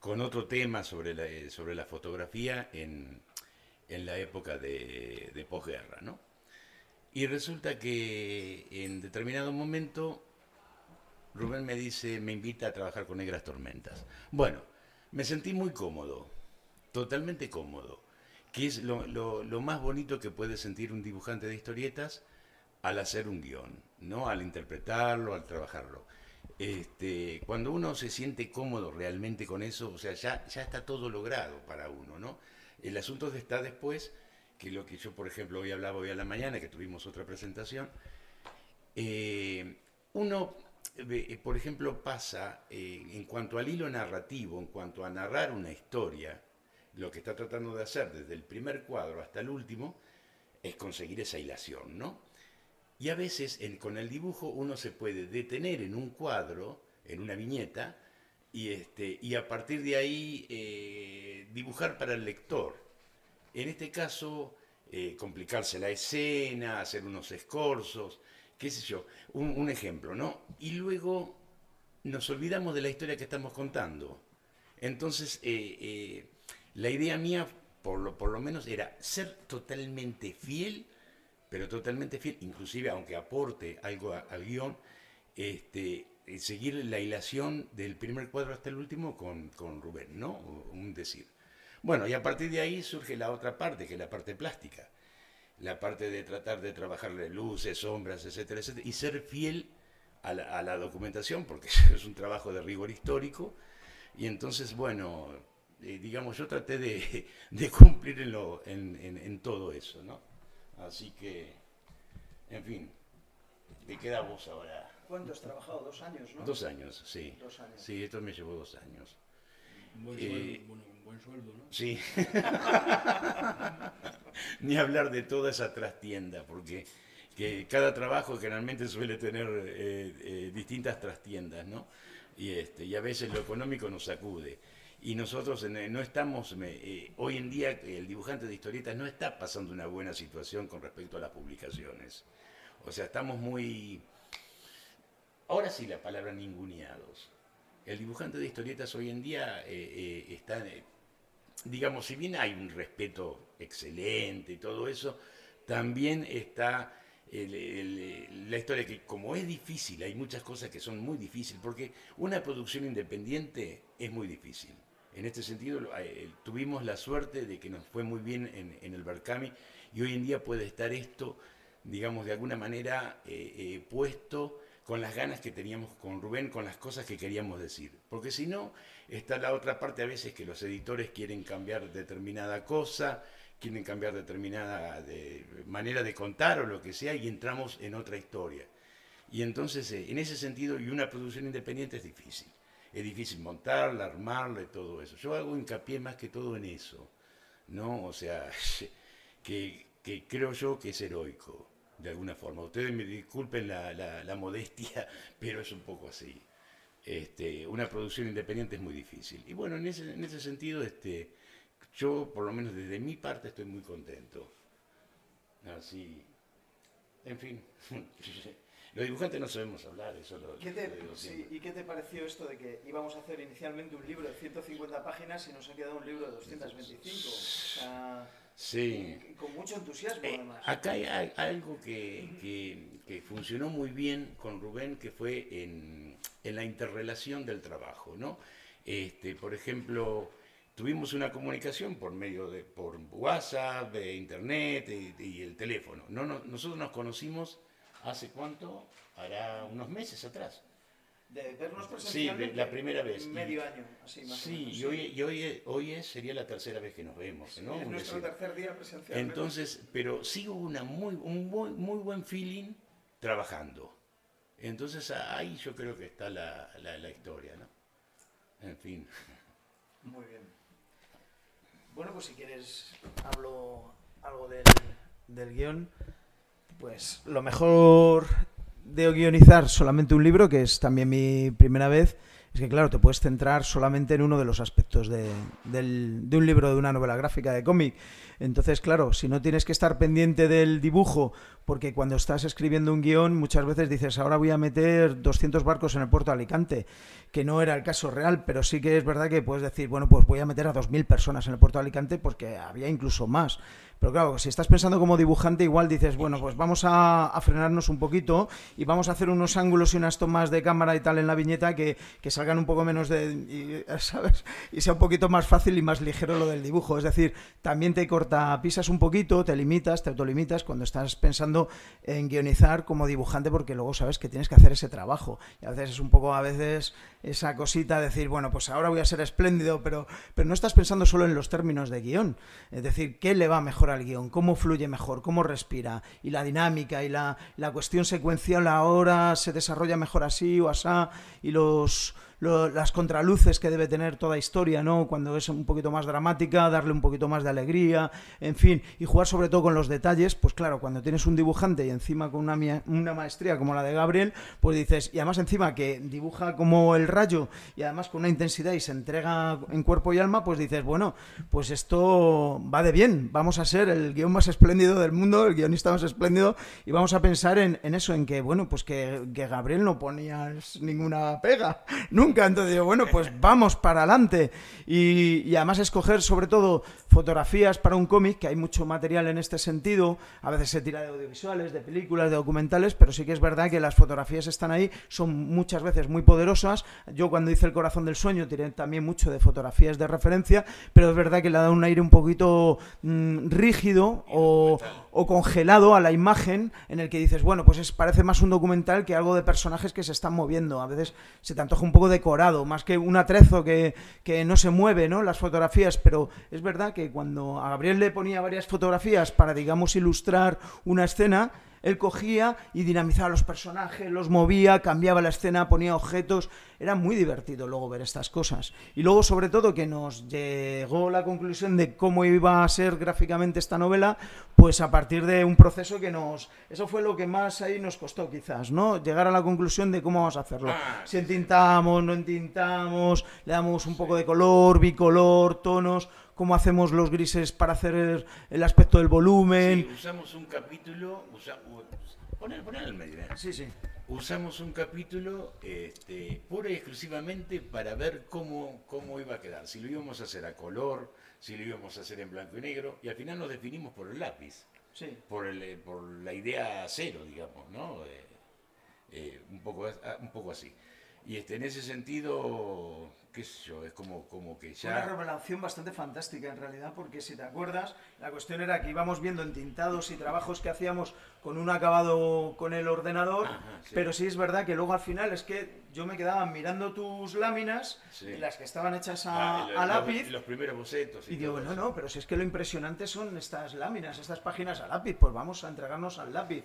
con otro tema sobre la, eh, sobre la fotografía en, en la época de, de posguerra, ¿no? Y resulta que en determinado momento Rubén me dice, me invita a trabajar con Negras Tormentas. Bueno, me sentí muy cómodo, totalmente cómodo, que es lo, lo, más bonito que puede sentir un dibujante de historietas al hacer un guion, ¿no? Al interpretarlo, al trabajarlo. Este, cuando uno se siente cómodo realmente con eso, o sea, ya, ya está todo logrado para uno, ¿no? El asunto está después, que lo que yo, por ejemplo, hoy hablaba hoy a la mañana, que tuvimos otra presentación, eh, uno, eh, por ejemplo, pasa eh, en cuanto al hilo narrativo, en cuanto a narrar una historia, lo que está tratando de hacer desde el primer cuadro hasta el último, es conseguir esa hilación, ¿no? Y a veces con el dibujo uno se puede detener en un cuadro, en una viñeta, y, este, y a partir de ahí eh, dibujar para el lector. En este caso, eh, complicarse la escena, hacer unos escorzos, qué sé yo, un, ejemplo, ¿no? Y luego nos olvidamos de la historia que estamos contando. Entonces, eh, la idea mía, por lo, por lo menos, era ser totalmente fiel pero totalmente fiel, inclusive aunque aporte algo al guion, este, eh, seguir la hilación del primer cuadro hasta el último con, con Rubén, ¿no? Un decir. Bueno, y a partir de ahí surge la otra parte, que es la parte plástica. La parte de tratar de trabajar luces, sombras, etcétera, etcétera, y ser fiel a la, documentación, porque es un trabajo de rigor histórico. Y entonces, bueno, eh, digamos, yo traté de, de cumplir en, lo, en, en todo eso, ¿no? Así que, en fin, te queda vos ahora. ¿Cuánto has trabajado? Dos años, ¿no? Dos años, sí. Dos años. Sí, esto me llevó dos años. Un buen, sueldo, eh, bueno, un buen sueldo, ¿no? Sí. Ni hablar de toda esa trastienda, porque que cada trabajo generalmente suele tener eh, eh, distintas trastiendas, ¿no? Y, este, y a veces lo económico nos sacude y nosotros no estamos, eh, hoy en día el dibujante de historietas no está pasando una buena situación con respecto a las publicaciones. O sea, estamos muy, ahora sí la palabra ninguneados. El dibujante de historietas hoy en día eh, eh, está, digamos, si bien hay un respeto excelente y todo eso, también está la historia que como es difícil, hay muchas cosas que son muy difíciles, porque una producción independiente es muy difícil. En este sentido, eh, tuvimos la suerte de que nos fue muy bien en, el Barcami y hoy en día puede estar esto, digamos, de alguna manera eh, eh, puesto con las ganas que teníamos con Rubén, con las cosas que queríamos decir. Porque si no, está la otra parte a veces que los editores quieren cambiar determinada cosa, quieren cambiar determinada manera de contar o lo que sea y entramos en otra historia. Y entonces, en ese sentido, y una producción independiente es difícil es difícil montarla, armarla y todo eso. Yo hago hincapié más que todo en eso, ¿no? O sea, que, creo yo que es heroico, de alguna forma. Ustedes me disculpen la, la, la modestia, pero es un poco así. Este, una producción independiente es muy difícil. Y bueno, en ese, en ese sentido, este, yo, por lo menos desde mi parte, estoy muy contento. Así, en fin, los dibujantes no sabemos hablar, eso lo, ¿Qué te- lo digo sí. ¿Y qué te pareció esto de que íbamos a hacer inicialmente un libro de 150 páginas y nos ha quedado un libro de 225? O sea, Sí. y con mucho entusiasmo Eh, además. acá hay, hay algo que, que- que funcionó muy bien con Rubén, que fue en, en la interrelación del trabajo, ¿no? Este, por ejemplo, tuvimos una comunicación por medio de por WhatsApp, de internet y, y el teléfono. No, no- nosotros nos conocimos hace cuánto, hará unos meses atrás. De vernos Sí, presencialmente. de la primera vez. Y- Medio año, así más o Sí, menos, y hoy, y hoy, hoy es, sería la tercera vez que nos vemos, Sí, ¿no? es Un nuestro decir. tercer día presencialmente. Entonces, pero sí hubo una muy, un muy, muy buen feeling trabajando. Entonces ahí yo creo que está la, la, la historia, ¿no? En fin. Muy bien. Bueno, pues si quieres hablo algo del, del guion. Pues lo mejor de guionizar solamente un libro, que es también mi primera vez, es que claro, te puedes centrar solamente en uno de los aspectos de, un libro, de una novela gráfica, de cómic. Entonces, claro, si no tienes que estar pendiente del dibujo, porque cuando estás escribiendo un guion muchas veces dices, ahora voy a meter 200 barcos en el puerto de Alicante, que no era el caso real, pero sí que es verdad que puedes decir, bueno, pues voy a meter a 2.000 personas en el puerto de Alicante porque había incluso más. Pero claro, si estás pensando como dibujante, igual dices, bueno, pues vamos a, frenarnos un poquito y vamos a hacer unos ángulos y unas tomas de cámara y tal en la viñeta que, que salgan un poco menos de, y, ¿sabes? Y sea un poquito más fácil y más ligero lo del dibujo. Es decir, también te corta, pisas un poquito, te limitas, te autolimitas cuando estás pensando en guionizar como dibujante porque luego sabes que tienes que hacer ese trabajo. Y a veces es un poco, a veces, esa cosita de decir, bueno, pues ahora voy a ser espléndido, pero, pero no estás pensando solo en los términos de guion. Es decir, ¿qué le va mejor al guion? ¿Cómo fluye mejor? ¿Cómo respira? Y la dinámica y la, la cuestión secuencial ahora se desarrolla mejor así o asá y los lo- las contraluces que debe tener toda historia, ¿no? Cuando es un poquito más dramática, darle un poquito más de alegría, en fin, y jugar sobre todo con los detalles, pues claro, cuando tienes un dibujante y encima con una, una maestría como la de Gabriel, pues dices, y además encima que dibuja como el rayo y además con una intensidad y se entrega en cuerpo y alma, pues dices, bueno, pues esto va de bien, vamos a ser el guion más espléndido del mundo, el guionista más espléndido, y vamos a pensar en, en eso, en que, bueno, pues que, que Gabriel no ponía ninguna pega, nunca, entonces digo, bueno, pues vamos para adelante, y, y además escoger sobre todo fotografías para un cómic, que hay mucho material en este sentido, a veces se tira de audiovisuales, de películas, de documentales, pero sí que es verdad que las fotografías están ahí, son muchas veces muy poderosas, yo cuando hice El corazón del sueño tiré también mucho de fotografías de referencia, pero es verdad que le da un aire un poquito mm, rígido o, o congelado a la imagen en el que dices, bueno, pues es, parece más un documental que algo de personajes que se están moviendo. A veces se te antoja un poco decorado, más que un atrezo que, que no se mueve, ¿no? Las fotografías, pero es verdad que cuando a Gabriel le ponía varias fotografías para, digamos, ilustrar una escena, él cogía y dinamizaba los personajes, los movía, cambiaba la escena, ponía objetos. Era muy divertido luego ver estas cosas. Y luego, sobre todo, que nos llegó la conclusión de cómo iba a ser gráficamente esta novela, pues a partir de un proceso que nos... Eso fue lo que más ahí nos costó, quizás, ¿no? Llegar a la conclusión de cómo vamos a hacerlo. Ah, Si entintamos, no entintamos, le damos un poco de color, bicolor, tonos, cómo hacemos los grises para hacer el, aspecto del volumen. Sí, usamos un capítulo, usa, poner, poner el medio, ¿eh? Sí, sí. Usamos un capítulo este, pura y exclusivamente para ver cómo, cómo iba a quedar, si lo íbamos a hacer a color, si lo íbamos a hacer en blanco y negro, y al final nos definimos por el lápiz, Sí. por, el, eh, por la idea cero, digamos, ¿no? Eh, eh, un, poco, un poco así. Y este, en ese sentido, qué sé yo, es como, como que Fue una ya... revelación bastante fantástica en realidad, porque si te acuerdas, la cuestión era que íbamos viendo entintados y trabajos que hacíamos con un acabado con el ordenador, Ajá, sí. pero sí es verdad que luego al final es que yo me quedaba mirando tus láminas, Sí. las que estaban hechas a, Ah, el- a los- lápiz, Los, primeros bocetos. y digo, todo no, eso. no, pero si es que lo impresionante son estas láminas, estas páginas a lápiz, pues vamos a entregarnos al lápiz.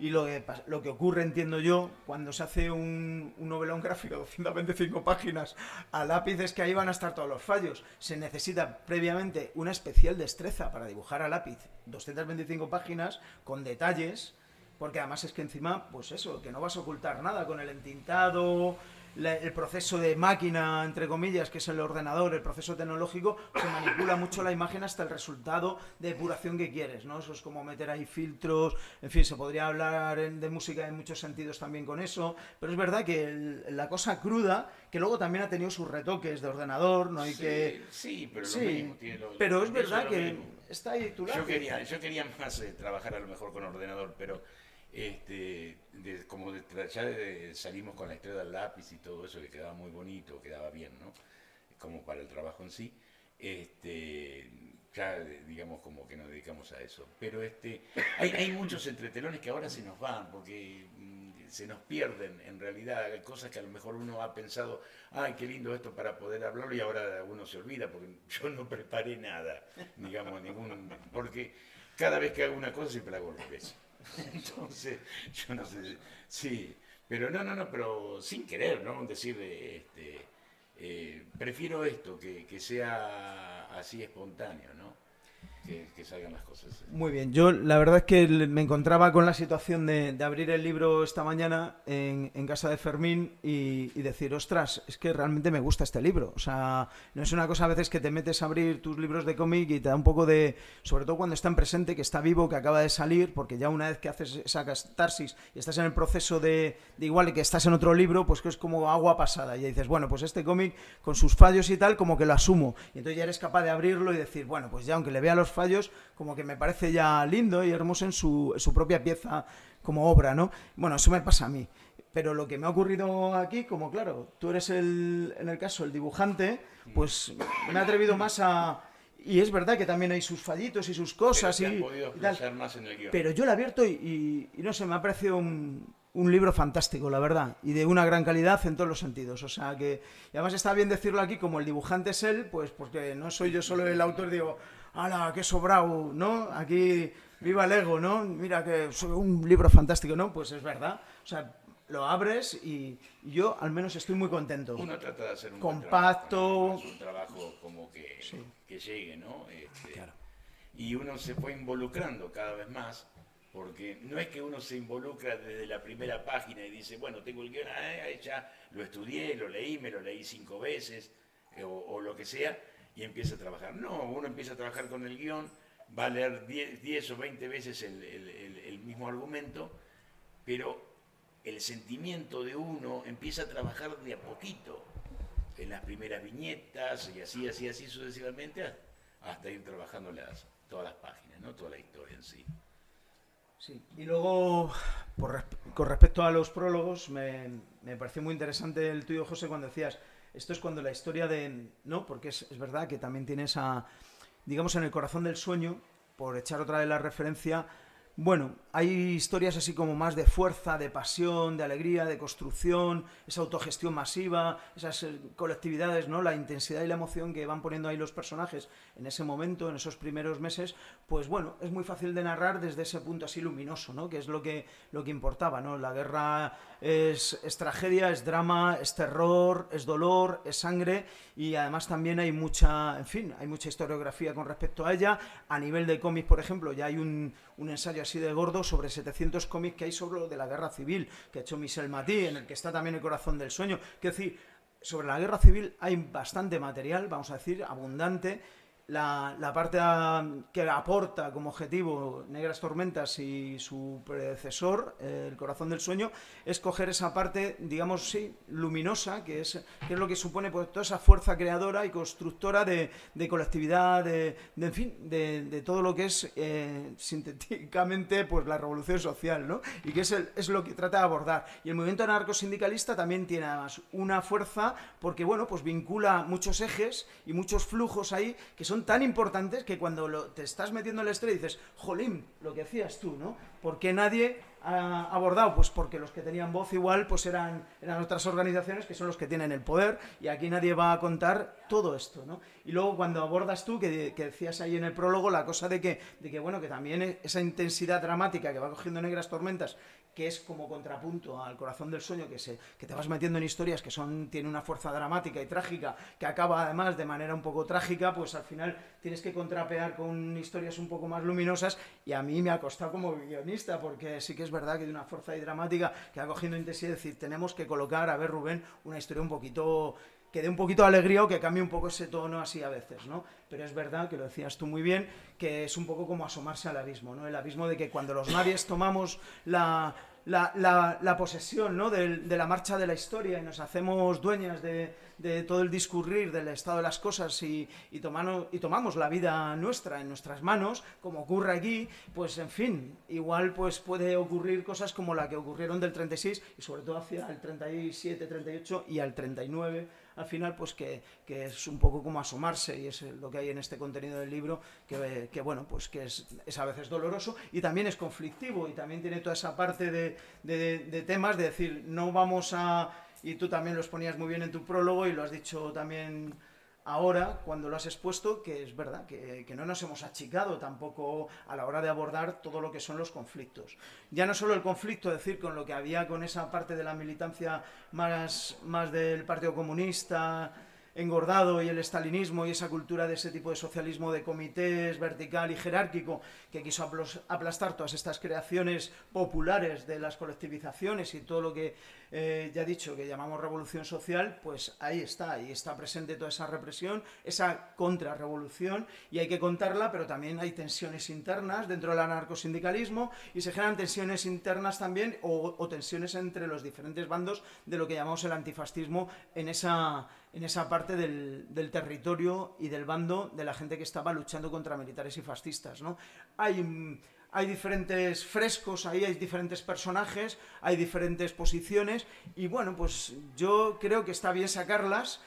Y lo que, lo que ocurre, entiendo yo, cuando se hace un, un novelón gráfico de 225 páginas a lápiz es que ahí van a estar todos los fallos. Se necesita previamente una especial destreza para dibujar a lápiz 225 páginas con detalles, porque además es que encima, pues eso, que no vas a ocultar nada con el entintado, la- el proceso de máquina, entre comillas, que es el ordenador, el proceso tecnológico, se manipula mucho la imagen hasta el resultado de depuración que quieres, ¿no? Eso es como meter ahí filtros, en fin, se podría hablar de música en muchos sentidos también con eso, pero es verdad que el- la cosa cruda, que luego también ha tenido sus retoques de ordenador, no hay sí, que... sí, pero Sí, lo mismo. tiene lo- pero es verdad que mismo. está ahí tu Yo lápiz. quería, yo quería más eh, trabajar a lo mejor con ordenador, pero este, de- como de ya de- salimos con la historia del lápiz y todo eso que quedaba muy bonito, quedaba bien, ¿no? Como para el trabajo en sí, este, ya digamos como que nos dedicamos a eso. Pero este, hay, hay muchos entretelones que ahora se nos van porque mm, se nos pierden en realidad, hay cosas que a lo mejor uno ha pensado, ay, qué lindo esto para poder hablarlo y ahora uno se olvida porque yo no preparé nada, digamos, ningún, porque cada vez que hago una cosa siempre la hago al revés. Entonces, yo no sé, sí, pero no, no, no, pero sin querer, ¿no? Decir, este, eh, prefiero esto, que, que sea así espontáneo, ¿no? Que, que salgan las cosas. Muy bien, yo la verdad es que me encontraba con la situación de, de abrir el libro esta mañana en, en casa de Fermín y, y decir, ostras, es que realmente me gusta este libro. O sea, no es una cosa a veces que te metes a abrir tus libros de cómic y te da un poco de, sobre todo cuando está en presente, que está vivo, que acaba de salir, porque ya una vez que haces esa catarsis y estás en el proceso de, de igual que estás en otro libro, pues que es como agua pasada. Y dices, bueno, pues este cómic con sus fallos y tal, como que lo asumo. Y entonces ya eres capaz de abrirlo y decir, bueno, pues ya aunque le vea los fallos, como que me parece ya lindo y hermoso en su, su propia pieza como obra, ¿no? Bueno, eso me pasa a mí. Pero lo que me ha ocurrido aquí, como claro, tú eres el, en el caso el dibujante, pues me he atrevido más a... Y es verdad que también hay sus fallitos y sus cosas Pero y, podido y tal. más en el guion. Pero yo lo he abierto y, y- y no sé, me ha parecido un, un libro fantástico, la verdad, y de una gran calidad en todos los sentidos. O sea que, y además está bien decirlo aquí, como el dibujante es él, pues porque no soy yo solo el autor, digo, ¡hala, qué sobrado! ¿No? Aquí, viva el ego, ¿no? Mira que un libro fantástico, ¿no? Pues es verdad. O sea, lo abres y, yo al menos estoy muy contento. Uno trata de hacer un Compacto. trabajo, un trabajo como que, que llegue, ¿no? Este, Y uno se fue involucrando cada vez más, porque no es que uno se involucra desde la primera página y dice, bueno, tengo el guion, ah, ya lo estudié, lo leí, me lo leí cinco veces, o, o lo que sea, y empieza a trabajar. No, uno empieza a trabajar con el guion, va a leer 10, 10 o 20 veces el, el- el- el mismo argumento, pero el sentimiento de uno empieza a trabajar de a poquito en las primeras viñetas y así, así, así sucesivamente hasta ir trabajando las, todas las páginas, ¿no? toda la historia en sí. Sí, y luego, por con respecto a los prólogos, me, me pareció muy interesante el tuyo, José, cuando decías, esto es cuando la historia de... ¿No? Porque es, es verdad que también tiene esa, digamos, en el corazón del sueño, por echar otra vez la referencia, bueno, hay historias así como más de fuerza, de pasión, de alegría, de construcción, esa autogestión masiva, esas eh, colectividades, ¿no? La intensidad y la emoción que van poniendo ahí los personajes en ese momento, en esos primeros meses, pues bueno, es muy fácil de narrar desde ese punto así luminoso, ¿no? Que es lo que, lo que importaba, ¿no? La guerra es, tragedia, es drama, es terror, es dolor, es sangre y además también hay mucha, en fin, hay mucha historiografía con respecto a ella. A nivel de cómics, por ejemplo, ya hay un, un ensayo así de gordo sobre 700 cómics que hay sobre lo de la guerra civil que ha hecho Michel Matí, en el que está también el corazón del sueño. Quiero decir, sobre la guerra civil hay bastante material, vamos a decir, abundante. La, la parte ah, que aporta como objetivo Negras Tormentas y su predecesor, eh, El Corazón del Sueño, es coger esa parte, digamos, sí, luminosa, que es, que es lo que supone pues, toda esa fuerza creadora y constructora de, de colectividad, de, de, en fin, de, de todo lo que es eh, sintéticamente pues, la revolución social, ¿no? Y que es, el- es lo que trata de abordar. Y el movimiento anarcosindicalista también tiene además una fuerza porque, bueno, pues vincula muchos ejes y muchos flujos ahí que son tan importantes que cuando lo- te estás metiendo en la historia dices, jolín, lo que hacías tú, ¿no? ¿Por qué nadie abordado? Pues porque los que tenían voz igual pues eran, eran otras organizaciones que son los que tienen el poder y aquí nadie va a contar todo esto, ¿no? Y luego cuando abordas tú, que, que decías ahí en el prólogo, la cosa de que, de que, bueno, que también esa intensidad dramática que va cogiendo Negras Tormentas que es como contrapunto al corazón del sueño, que, se, que te vas metiendo en historias que son tiene una fuerza dramática y trágica, que acaba además de manera un poco trágica, pues al final tienes que contrapear con historias un poco más luminosas y a mí me ha costado como guionista, porque sí que es verdad que de una fuerza y dramática que ha cogiendo intensidad, es decir, tenemos que colocar, a ver Rubén, una historia un poquito que dé un poquito de alegría o que cambie un poco ese tono así a veces, ¿no? Pero es verdad, que lo decías tú muy bien, que es un poco como asomarse al abismo, ¿no? El abismo de que cuando los nadies tomamos la, la, la, posesión ¿no? de, la marcha de la historia y nos hacemos dueñas de, todo el discurrir del estado de las cosas y, y, y, tomamos la vida nuestra en nuestras manos, como ocurre aquí, pues en fin, igual pues puede ocurrir cosas como la que ocurrieron del 36 y sobre todo hacia el 37, 38 y al 39 al final, pues que, que, es un poco como asomarse, y es lo que hay en este contenido del libro, que, que bueno, pues que es, es, a veces doloroso y también es conflictivo y también tiene toda esa parte de, de, de temas de decir, no vamos a... Y tú también lo exponías muy bien en tu prólogo y lo has dicho también ahora, cuando lo has expuesto, que es verdad, que, no nos hemos achicado tampoco a la hora de abordar todo lo que son los conflictos. Ya no solo el conflicto, es decir, con lo que había con esa parte de la militancia más del Partido Comunista, engordado y el estalinismo y esa cultura de ese tipo de socialismo de comités vertical y jerárquico que quiso aplastar todas estas creaciones populares de las colectivizaciones y todo lo que eh, ya he dicho que llamamos revolución social, pues ahí está, ahí está presente toda esa represión, esa contrarrevolución y hay que contarla, pero también hay tensiones internas dentro del anarcosindicalismo y se generan tensiones internas también o, o tensiones entre los diferentes bandos de lo que llamamos el antifascismo en esa en esa parte del, del, territorio y del bando de la gente que estaba luchando contra militares y fascistas. ¿no? Hay, hay diferentes frescos, ahí hay diferentes personajes, hay diferentes posiciones y bueno, pues yo creo que está bien sacarlas,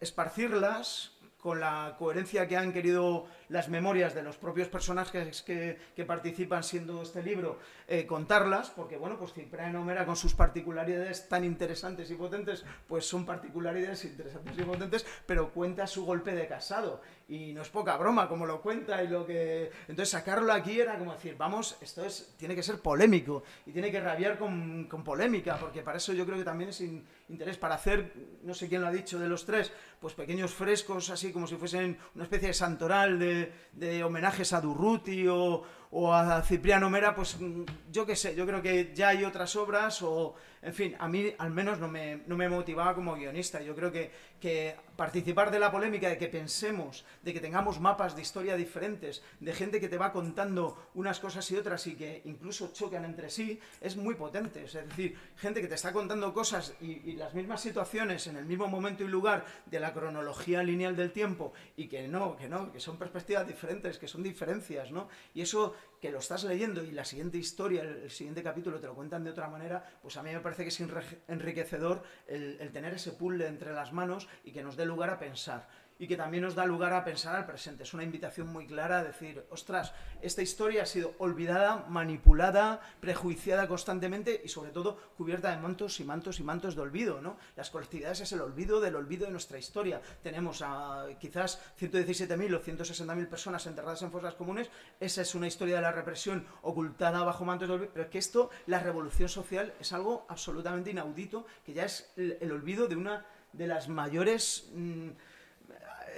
esparcirlas con la coherencia que han querido las memorias de los propios personajes que, que participan siendo este libro, eh, contarlas, porque bueno, pues Cipriano Mera con sus particularidades tan interesantes y potentes, pues son particularidades interesantes y potentes, pero cuenta su golpe de casado. Y no es poca broma como lo cuenta y lo que... Entonces sacarlo aquí era como decir, vamos, esto es, tiene que ser polémico y tiene que rabiar con, con polémica, porque para eso yo creo que también es in, interés para hacer, no sé quién lo ha dicho de los tres, pues pequeños frescos así como si fuesen una especie de santoral de de, homenajes a Durruti o, o a Cipriano Mera, pues mm, yo qué sé, yo creo que ya hay otras obras o, en fin, a mí al menos no me, no me motivaba como guionista. Yo creo que, que participar de la polémica, de que pensemos, de que tengamos mapas de historia diferentes, de gente que te va contando unas cosas y otras y que incluso chocan entre sí, es muy potente. Es decir, gente que te está contando cosas y, y las mismas situaciones en el mismo momento y lugar de la cronología lineal del tiempo y que no, que no, que son perspectivas diferentes, que son diferencias, ¿no? Y eso que lo estás leyendo y la siguiente historia, el, siguiente capítulo te lo cuentan de otra manera, pues a mí me parece que es enriquecedor el, el tener ese puzzle entre las manos y que nos dé lugar a pensar y que también nos da lugar a pensar al presente. Es una invitación muy clara a decir, ostras, esta historia ha sido olvidada, manipulada, prejuiciada constantemente y sobre todo cubierta de mantos y mantos y mantos de olvido. ¿no? Las colectividades es el olvido del olvido de nuestra historia. Tenemos a quizás 117.000 o 160.000 personas enterradas en fosas comunes. Esa es una historia de la represión ocultada bajo mantos de olvido. Pero es que esto, la revolución social, es algo absolutamente inaudito, que ya es el, olvido de una de las mayores... Mmm,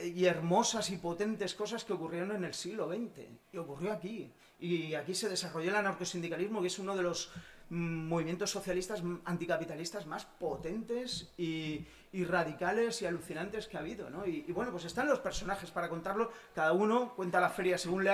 y hermosas y potentes cosas que ocurrieron en el siglo XX. Y ocurrió aquí. Y aquí se desarrolló el anarcosindicalismo, que es uno de los movimientos socialistas anticapitalistas más potentes y, y, radicales y alucinantes que ha habido, ¿no? Y, bueno, pues están los personajes para contarlo, cada uno cuenta la feria según le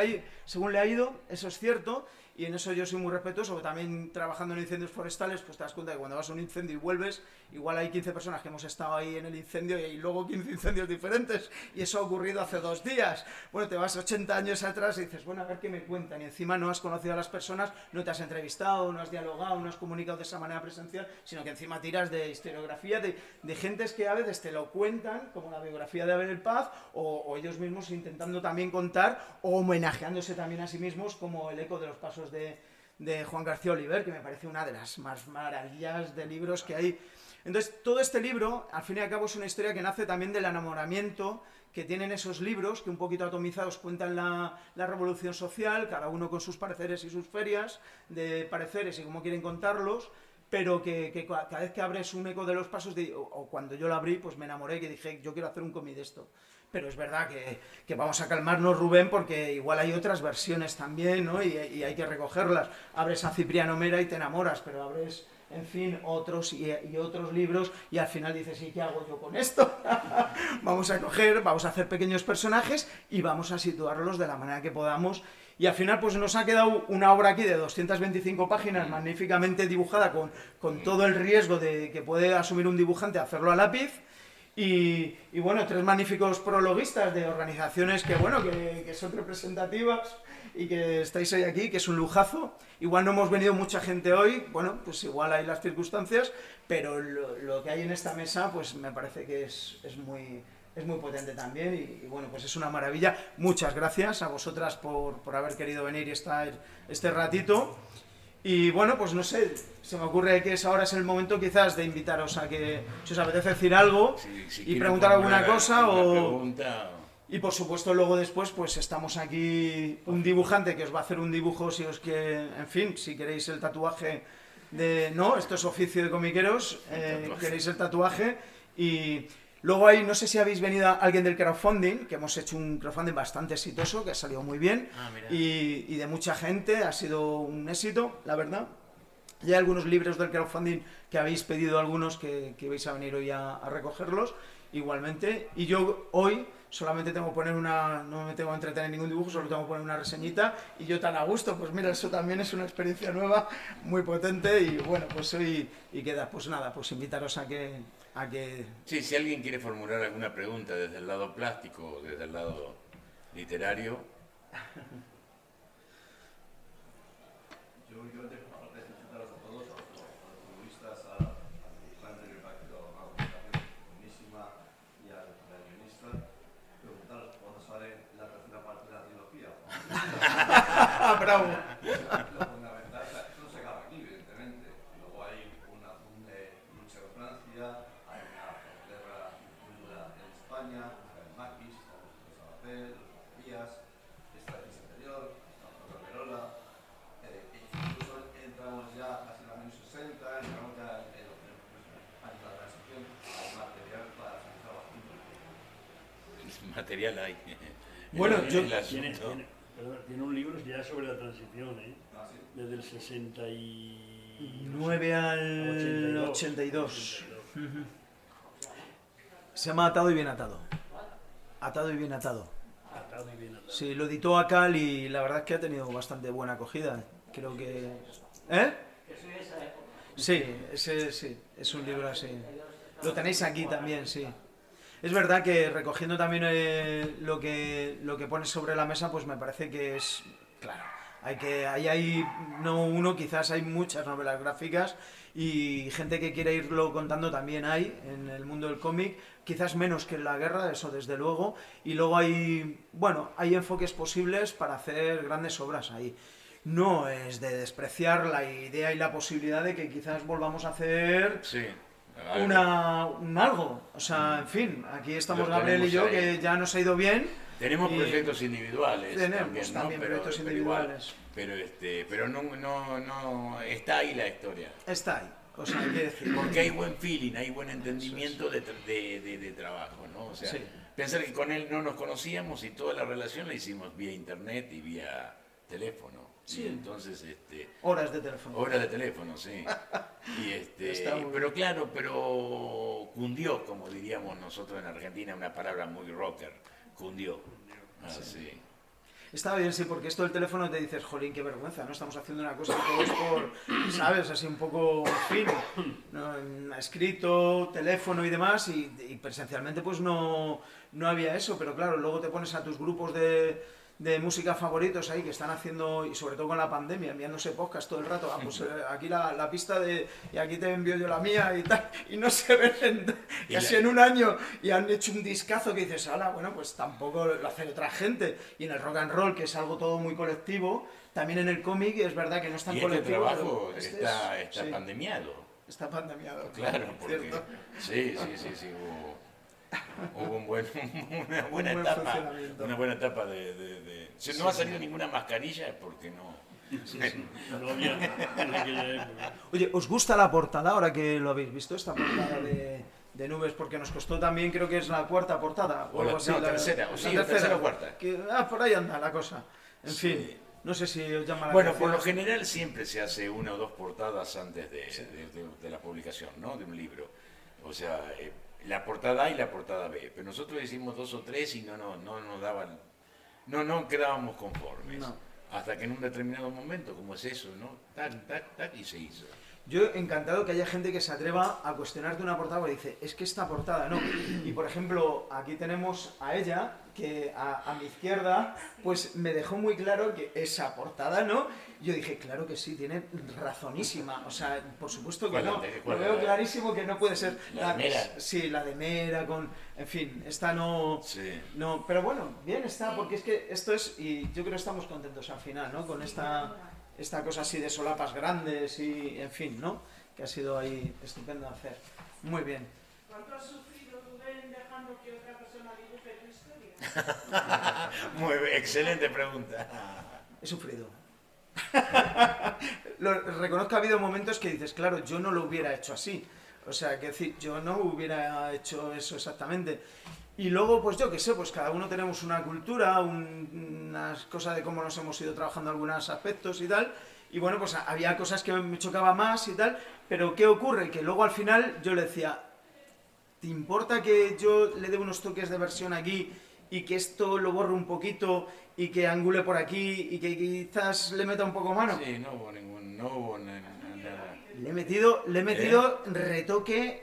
ha ido, eso es cierto, y en eso yo soy muy respetuoso, también trabajando en incendios forestales, pues te das cuenta que cuando vas a un incendio y vuelves, igual hay 15 personas que hemos estado ahí en el incendio y hay luego 15 incendios diferentes, y eso ha ocurrido hace dos días. Bueno, te vas 80 años atrás y dices, bueno, a ver qué me cuentan, y encima no has conocido a las personas, no te has entrevistado, no has dialogado, no has comunicado de esa manera presencial, sino que encima tiras de historiografía de, de gentes que a veces te lo cuentan, como la biografía de Abel el Paz, o, o ellos mismos intentando también contar, o homenajeándose también a sí mismos, como el eco de los pasos de, de Juan García Oliver, que me parece una de las más maravillas de libros que hay. Entonces, todo este libro, al fin y al cabo, es una historia que nace también del enamoramiento que tienen esos libros, que un poquito atomizados cuentan la, la, revolución social, cada uno con sus pareceres y sus ferias de pareceres y cómo quieren contarlos, pero que, que cada vez que abres un eco de los pasos, de, o, o, cuando yo lo abrí, pues me enamoré y dije, yo quiero hacer un cómic de esto. Pero es verdad que, que, vamos a calmarnos, Rubén, porque igual hay otras versiones también, ¿no? Y, y hay que recogerlas. Abres a Cipriano Mera y te enamoras, pero abres en fin, otros y, y, otros libros, y al final dices, ¿y qué hago yo con esto? vamos a coger, vamos a hacer pequeños personajes y vamos a situarlos de la manera que podamos. Y al final, pues nos ha quedado una obra aquí de 225 páginas, magníficamente dibujada, con, con todo el riesgo de que puede asumir un dibujante hacerlo a lápiz. Y, y, bueno, tres magníficos prologuistas de organizaciones que, bueno, que, que, son representativas y que estáis hoy aquí, que es un lujazo. Igual no hemos venido mucha gente hoy, bueno, pues igual hay las circunstancias, pero lo, lo que hay en esta mesa, pues me parece que es, es muy, es muy potente también y, y, bueno, pues es una maravilla. Muchas gracias a vosotras por, por haber querido venir y estar este ratito. Y bueno, pues no sé, se me ocurre que es ahora es el momento quizás de invitaros a que si os apetece decir algo si y preguntar alguna cosa o... pregunta, Y por supuesto luego después pues estamos aquí un dibujante que os va a hacer un dibujo si os que, en fin, si queréis el tatuaje de... No, esto es oficio de comiqueros, eh, queréis el tatuaje y... Luego hay, no sé si habéis venido a alguien del crowdfunding, que hemos hecho un crowdfunding bastante exitoso, que ha salido muy bien, Ah, y, y de mucha gente, ha sido un éxito, la verdad. Y hay algunos libros del crowdfunding que habéis pedido algunos que, que vais a venir hoy a, a recogerlos igualmente. Y yo hoy solamente tengo que poner una, no me tengo que entretener en ningún dibujo, solo tengo que poner una reseñita y yo tan a gusto, pues mira, eso también es una experiencia nueva, muy potente y bueno, pues hoy, y queda, pues nada, pues invitaros a que, a que Sí, si alguien quiere formular alguna pregunta desde el lado plástico o desde el lado literario, Yo únicamente, aparte de felicitaros a todos, a los, a los futbolistas, a, al dibujante que me ha parecido una presentación buenísima y al, al guionista, preguntaros cuándo sale la tercera parte de la trilogía. ¡Ah, bravo! Lo fundamental, o sea, esto no se acaba aquí, evidentemente. Luego hay una eh, lucha con Francia, hay una guerra dura en España, está el Maquis, están los Sabacel, los Díaz, está el anterior, está Pablo Carola, eh, e incluso entramos ya casi en los años 60, entramos ya en los en los años de la transición, hay material para seguir trabajando. Material hay. Bueno, El- yo- el Tiene, tiene- perdón, tiene un libro ya sobre la transición, ¿eh? Ah, sí. desde el 60 y... 9 al 82. Se llama Atado y Bien Atado. Atado y Bien Atado. Atado y bien atado. Sí, lo editó Acal y la verdad es que ha tenido bastante buena acogida. Creo que... ¿Eh? Sí, ese sí, es un libro así. Lo tenéis aquí también, sí. Es verdad que recogiendo también eh, lo que lo que pones sobre la mesa, pues me parece que es claro. Hay que hay no uno, quizás hay muchas novelas gráficas y gente que quiere irlo contando también hay en el mundo del cómic, quizás menos que en la guerra, eso desde luego, y luego hay bueno, hay enfoques posibles para hacer grandes obras ahí. No es de despreciar la idea y la posibilidad de que quizás volvamos a hacer Sí. Una, un algo. O sea, en fin, aquí estamos Gabriel y yo, ahí. que ya nos ha ido bien. Tenemos y- proyectos individuales. Tenemos también, ¿no? también Pero- proyectos pero individuales. igual, pero este, pero no, no, no, está ahí la historia. Está ahí. O sea, hay que decir. Porque hay buen feeling, hay buen entendimiento de, de, de- de trabajo, ¿no? O sea, Sí. pensar que con él no nos conocíamos y toda la relación la hicimos vía internet y vía teléfono. Sí. Y entonces, este, Horas de teléfono. hora de teléfono, sí. Y este, Está pero claro, pero cundió, como diríamos nosotros en Argentina, una palabra muy rocker, cundió. Ah, sí. Estaba bien, sí, porque esto del teléfono te dices, jolín, qué vergüenza, ¿no? Estamos haciendo una cosa que es por, ¿sabes? Así un poco fino. ¿no? Escrito, teléfono y demás, y, y presencialmente pues no, no había eso, pero claro, luego te pones a tus grupos de, de música favoritos ahí que están haciendo, y sobre todo con la pandemia, enviándose podcast todo el rato, ah, pues eh, aquí la, la pista de, y aquí te envío yo la mía y tal, y no se ven casi en un año y han hecho un discazo que dices, ala, bueno, pues tampoco lo hace otra gente. Y en el rock and roll, que es algo todo muy colectivo, También en el cómic es verdad que no es tan Y este colectivo. trabajo este está, es- está sí, pandemiado. está pandemiado. Claro, porque ¿cierto? sí, sí, sí, sí, hubo, hubo un buen, una buena buen etapa, una buena etapa de, de- de- si no ha salido ninguna mascarilla es porque no. Época. Oye, ¿os gusta la portada ahora que lo habéis visto? Esta portada de, de nubes, porque nos costó también, creo que es la cuarta portada. O la- así, no, tercera, o sí, la tercera o cuarta. Que, ah, por ahí anda la cosa. En Sí. fin, no sé si os llama la Bueno, atención. por lo general siempre se hace una o dos portadas antes de, de- de- de la publicación, ¿no? De un libro. O sea, eh, la portada A y la portada B. Pero nosotros hicimos dos o tres y no, no, no nos daban, no, no quedábamos conformes. No. Hasta que en un determinado momento, como es eso, ¿no? Tac, tac, tac, y se hizo. Yo encantado que haya gente que se atreva a cuestionarte una portada porque dice, es que esta portada no. Y por ejemplo, aquí tenemos a ella, que a, a mi izquierda, pues me dejó muy claro que esa portada no. Yo dije, claro que sí, tiene razonísima. O sea, por supuesto que ¿Cuál no. Lo ¿Cuál veo clarísimo que no puede ser. La de Mera. Sí, la de Mera, con. En fin, esta no. Sí. No, pero bueno, bien está, porque es que esto es, y yo creo que estamos contentos al final, ¿no? Con esta, esta cosa así de solapas grandes y, en fin, ¿no? Que ha sido ahí estupendo hacer. Muy bien. ¿Cuánto has sufrido Rubén dejando que otra persona dibuje tu historia? Muy bien, excelente pregunta. He sufrido. Lo, reconozco que ha habido momentos que dices, claro, yo no lo hubiera hecho así. O sea, que decir, yo no hubiera hecho eso exactamente. Y luego, pues yo qué sé, pues cada uno tenemos una cultura, un- unas cosas de cómo nos hemos ido trabajando algunos aspectos y tal. Y bueno, pues había cosas que me chocaba más y tal. Pero ¿qué ocurre? Que luego al final yo le decía, ¿te importa que yo le dé unos toques de versión aquí y que esto lo borre un poquito y que angule por aquí y que quizás le meta un poco mano? Sí, no hubo ningún, no hubo na- na- nada. Le he metido, le he metido retoque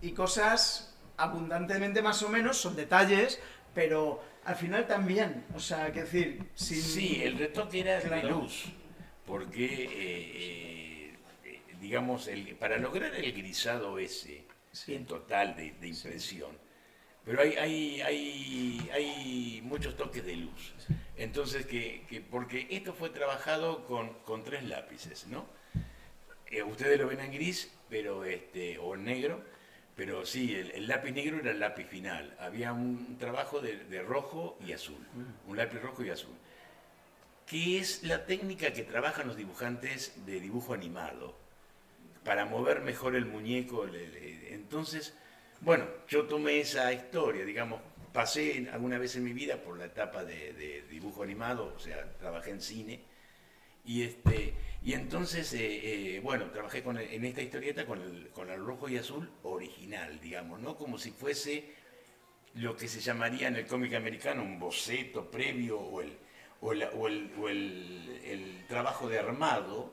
y cosas abundantemente más o menos, son detalles, pero al final también, o sea, que decir, sin... Sí, el retoque era de Claro. luz, porque, eh, eh, digamos, el- para lograr el grisado ese, Sí. en total de, de impresión, pero hay, hay, hay, hay muchos toques de luz. Entonces, que, que- porque esto fue trabajado con, con tres lápices, ¿no? Eh, ustedes lo ven en gris, pero este, o en negro, pero sí, el, el lápiz negro era el lápiz final. Había un trabajo de, de rojo y azul, un lápiz rojo y azul, que es la técnica que trabajan los dibujantes de dibujo animado, para mover mejor el muñeco. Entonces, bueno, yo tomé esa historia, digamos, pasé alguna vez en mi vida por la etapa de, de dibujo animado, o sea, trabajé en cine, y, este, y entonces, eh, eh, bueno, trabajé con en esta historieta con el, con el rojo y azul original, digamos, ¿no? Como si fuese lo que se llamaría en el cómic americano un boceto previo o el, o el, o el- el- trabajo de armado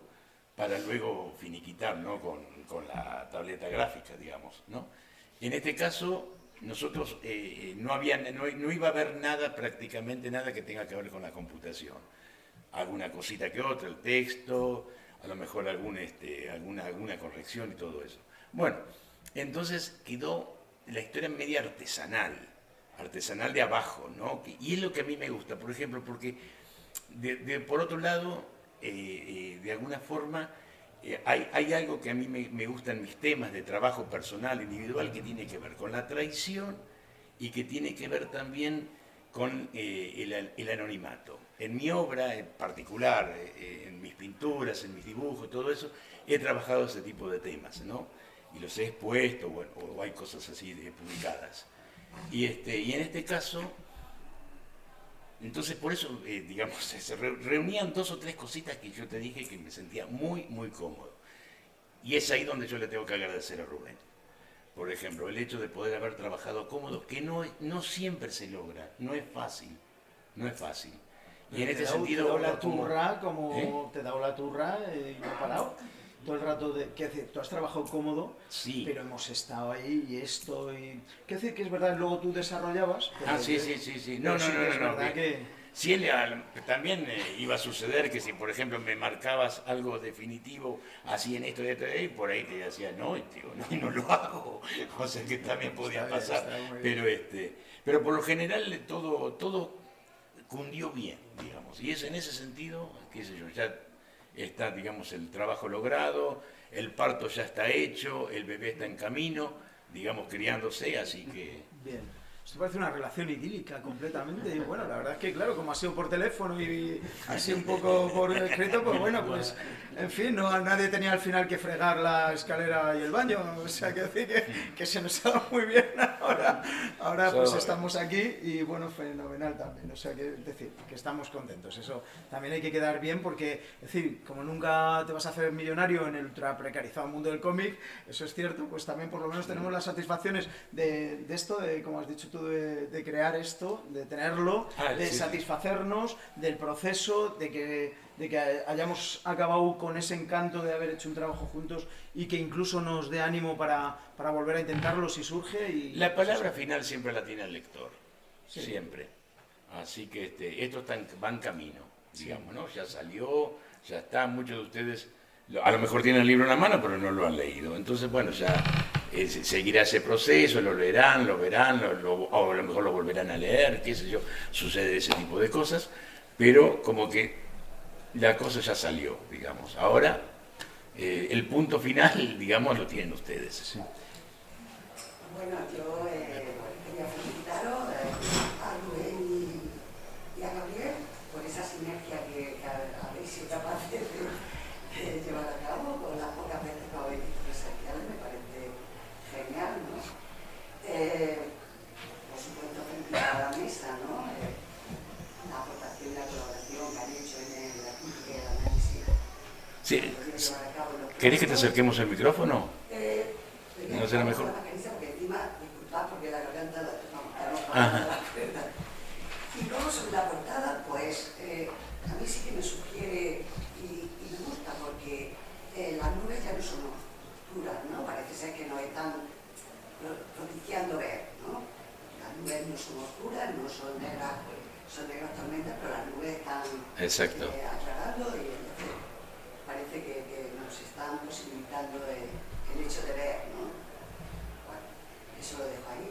para luego finiquitar ¿no? con, con la tableta gráfica, digamos. ¿no? En este caso, nosotros eh, no, había, no, no iba a haber nada, prácticamente nada que tenga que ver con la computación. Alguna cosita que otra, el texto, a lo mejor algún, este, alguna, alguna corrección y todo eso. Bueno, entonces quedó la historia media artesanal, artesanal de abajo, ¿no? Y es lo que a mí me gusta, por ejemplo, porque por otro lado, eh, eh, de alguna forma, eh, hay, hay algo que a mí me, me gusta en mis temas de trabajo personal, individual, que tiene que ver con la traición y que tiene que ver también con el anonimato. En mi obra en particular, eh, eh, en mis pinturas, en mis dibujos, todo eso, he trabajado ese tipo de temas, ¿no? Y los he expuesto, bueno, o hay cosas así de, publicadas. Y, este, y en este caso, entonces por eso, eh, digamos, se re- reunían dos o tres cositas que yo te dije que me sentía muy, muy cómodo. Y es ahí donde yo le tengo que agradecer a Rubén. Por ejemplo, el hecho de poder haber trabajado cómodo, que no, no siempre se logra, no es fácil, no es fácil. Y en Te este da- sentido... Te da la como- turra, como ¿Eh? te da la turra eh, y no he parado. Todo el rato de. ¿Qué decir? Tú has trabajado cómodo, Sí. pero hemos estado ahí y esto y. ¿Qué decir? Que es verdad, luego tú desarrollabas. Ah, sí, sí, sí, sí. No, no, sí no, no, es no, verdad que- al- también eh, iba a suceder que si, por ejemplo, me marcabas algo definitivo así en esto y esto y por ahí te decía, no, y digo, no, no lo hago. O sea que también podía pasar. Pero este, pero por lo general todo, todo cundió bien, digamos. Y es en ese sentido, qué sé yo, ya está, digamos, el trabajo logrado, el parto ya está hecho, el bebé está en camino, digamos, criándose, así que... Bien. Esto parece una relación idílica completamente. Y bueno, la verdad es que, claro, como ha sido por teléfono y así un poco por escrito, pues bueno, pues en fin, no, nadie tenía al final que fregar la escalera y el baño. O sea, que decir que, que se nos ha dado muy bien ahora. Ahora pues estamos aquí y bueno, fenomenal también. O sea, que decir, que estamos contentos. Eso también hay que quedar bien porque, es decir, como nunca te vas a hacer millonario en el ultra precarizado mundo del cómic, eso es cierto, pues también por lo menos tenemos las satisfacciones de, de esto, de como has dicho tú, de, de crear esto, de tenerlo, Ah, de sí, sí. satisfacernos del proceso, de que, de que hayamos acabado con ese encanto de haber hecho un trabajo juntos y que incluso nos dé ánimo para, para volver a intentarlo si surge. Y, La palabra final siempre la tiene el lector, siempre. Así que este, esto está en, va en camino, digamos, ¿no? Ya salió, ya está, muchos de ustedes a lo mejor tienen el libro en la mano, pero no lo han leído. Entonces, bueno, ya eh, se- seguirá ese proceso, lo leerán, lo verán, o a lo mejor lo volverán a leer, qué sé yo, sucede ese tipo de cosas, pero como que la cosa ya salió, digamos. Ahora, eh, el punto final, digamos, lo tienen ustedes. Bueno, yo eh, quería felicitaros eh, a Rubén y, y a Gabriel por esa sinergia que, que habéis sido capaces de, de llevar a cabo con las pocas veces que habéis visto presenciales, me parece genial, ¿no? Eh, por supuesto, felicitar a la mesa, ¿no? Eh, la aportación y la colaboración que han hecho en el, la crítica y el análisis. Sí. que podría llevar a cabo en los ¿Querés que te acerquemos el micrófono? eh, ¿No será mejor? La mascarilla, porque encima, disculpad, porque la garganta la vamos, tenemos Ajá. para la cuerda. Y luego sobre la portada, pues eh, a mí sí que me sugiere y, y me gusta porque eh, las nubes ya no son oscuras, ¿no? Parece ser que nos están pro- propiciando ver, ¿no? Las nubes no son oscuras, no son negras, son negras tormentas, pero las nubes están Exacto. eh, aclarando y entonces parece que, que nos están posibilitando el, el hecho de ver, ¿no? Bueno, eso lo dejo ahí.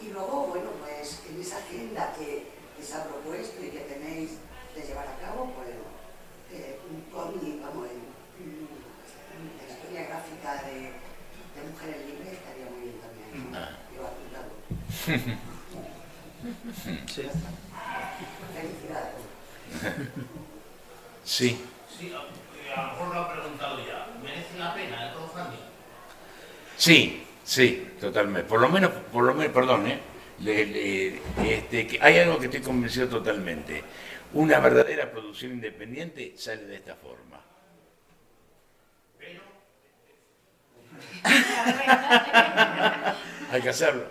Y luego, bueno, pues en esa agenda que, que se ha propuesto y que tenéis de llevar a cabo, pues eh, un cómic, vamos, en, en la historia gráfica de, de mujeres libres estaría muy bien también, ¿no? Ah. Yo apuntado. Sí. Felicidades. Sí. Sí, a, a lo mejor lo han preguntado ya. ¿Merece la pena el crowdfunding? Sí, sí, totalmente. Por lo menos, por lo menos, perdón, ¿eh? Le- le- este, que hay algo que estoy convencido totalmente. Una verdadera producción independiente sale de esta forma. Pero Hay que hacerlo.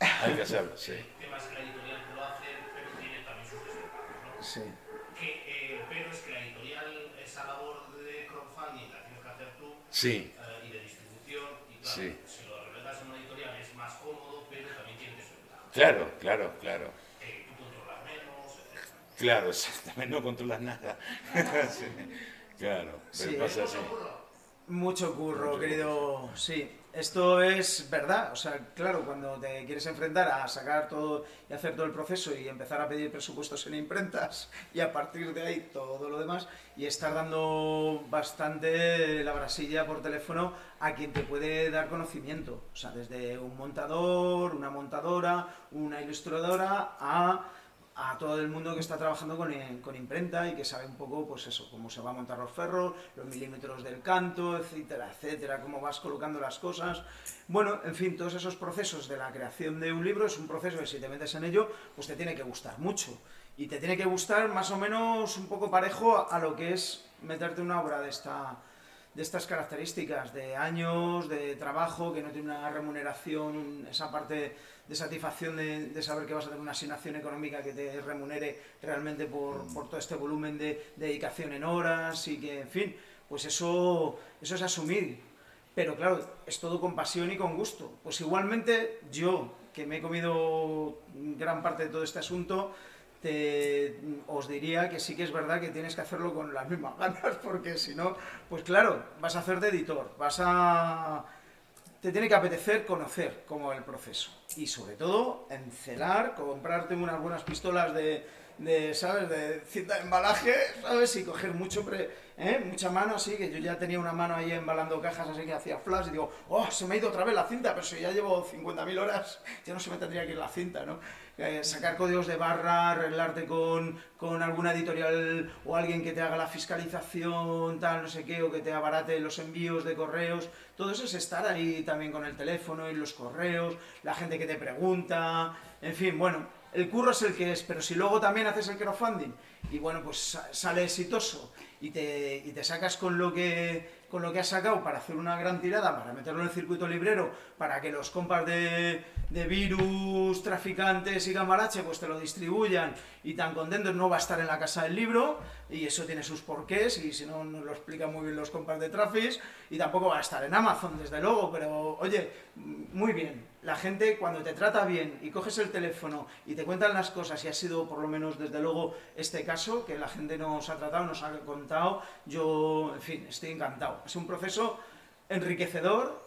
Hay que hacerlo, sí. el tema es que la editorial que lo hace, pero tiene también sus desventajas, ¿no? Sí. Que, eh, pero es que la editorial, esa labor de crowdfunding la tienes que hacer tú Sí, Sí. si lo relegas en una editorial es más cómodo, pero también tiene desventajas. claro, claro, claro. Eh, tú controlas menos, etc. Claro, exactamente, no controlas nada. Sí, Claro, pero Sí. pasa así. Mucho curro, Mucho querido. Sí, esto es verdad. O sea, claro, cuando te quieres enfrentar a sacar todo y hacer todo el proceso y empezar a pedir presupuestos en imprentas y a partir de ahí todo lo demás y estar dando bastante la brasilla por teléfono a quien te puede dar conocimiento. O sea, desde un montador, una montadora, una ilustradora a a todo el mundo que está trabajando con, eh, con imprenta y que sabe un poco, pues eso, cómo se va a montar los ferros, los milímetros del canto, etcétera, etcétera, cómo vas colocando las cosas. Bueno, en fin, todos esos procesos de la creación de un libro es un proceso que si te metes en ello, pues te tiene que gustar mucho. Y te tiene que gustar más o menos un poco parejo a lo que es meterte una obra de esta de estas características, de años, de trabajo, que no tiene una remuneración, esa parte de satisfacción de, de saber que vas a tener una asignación económica que te remunere realmente por, por todo este volumen de, de dedicación en horas y que, en fin, pues eso, eso es asumir. Pero claro, es todo con pasión y con gusto. Pues igualmente yo, que me he comido gran parte de todo este asunto, te, os diría que sí que es verdad que tienes que hacerlo con las mismas ganas, porque si no, pues claro, vas a hacer de editor, vas a... Te tiene que apetecer conocer cómo el proceso. Y sobre todo, encelar, comprarte unas buenas pistolas de, de, ¿sabes? De cinta de embalaje, ¿sabes? Y coger mucho, pre- ¿eh? mucha mano así, que yo ya tenía una mano ahí embalando cajas así que hacía flash y digo, oh, se me ha ido otra vez la cinta, pero si ya llevo 50.000 horas, ya no se me tendría que ir la cinta, ¿no? Eh, sacar códigos de barra, arreglarte con, con alguna editorial o alguien que te haga la fiscalización, tal, no sé qué, o que te abarate los envíos de correos, todo eso es estar ahí también con el teléfono y los correos, la gente que te pregunta, en fin, bueno, el curro es el que es, pero si luego también haces el crowdfunding y bueno, pues sa- sale exitoso y te, y te sacas con lo que con lo que has sacado para hacer una gran tirada, para meterlo en el circuito librero, para que los compas de, virus, traficantes y gambarache pues te lo distribuyan. Y tan contentos no va a estar en la casa del libro y eso tiene sus porqués y si no nos lo explican muy bien los compas de Trafis y tampoco va a estar en Amazon desde luego, pero oye, muy bien. La gente cuando te trata bien y coges el teléfono y te cuentan las cosas y ha sido por lo menos desde luego este caso que la gente nos ha tratado, nos ha contado, yo en fin, estoy encantado. Es un proceso enriquecedor,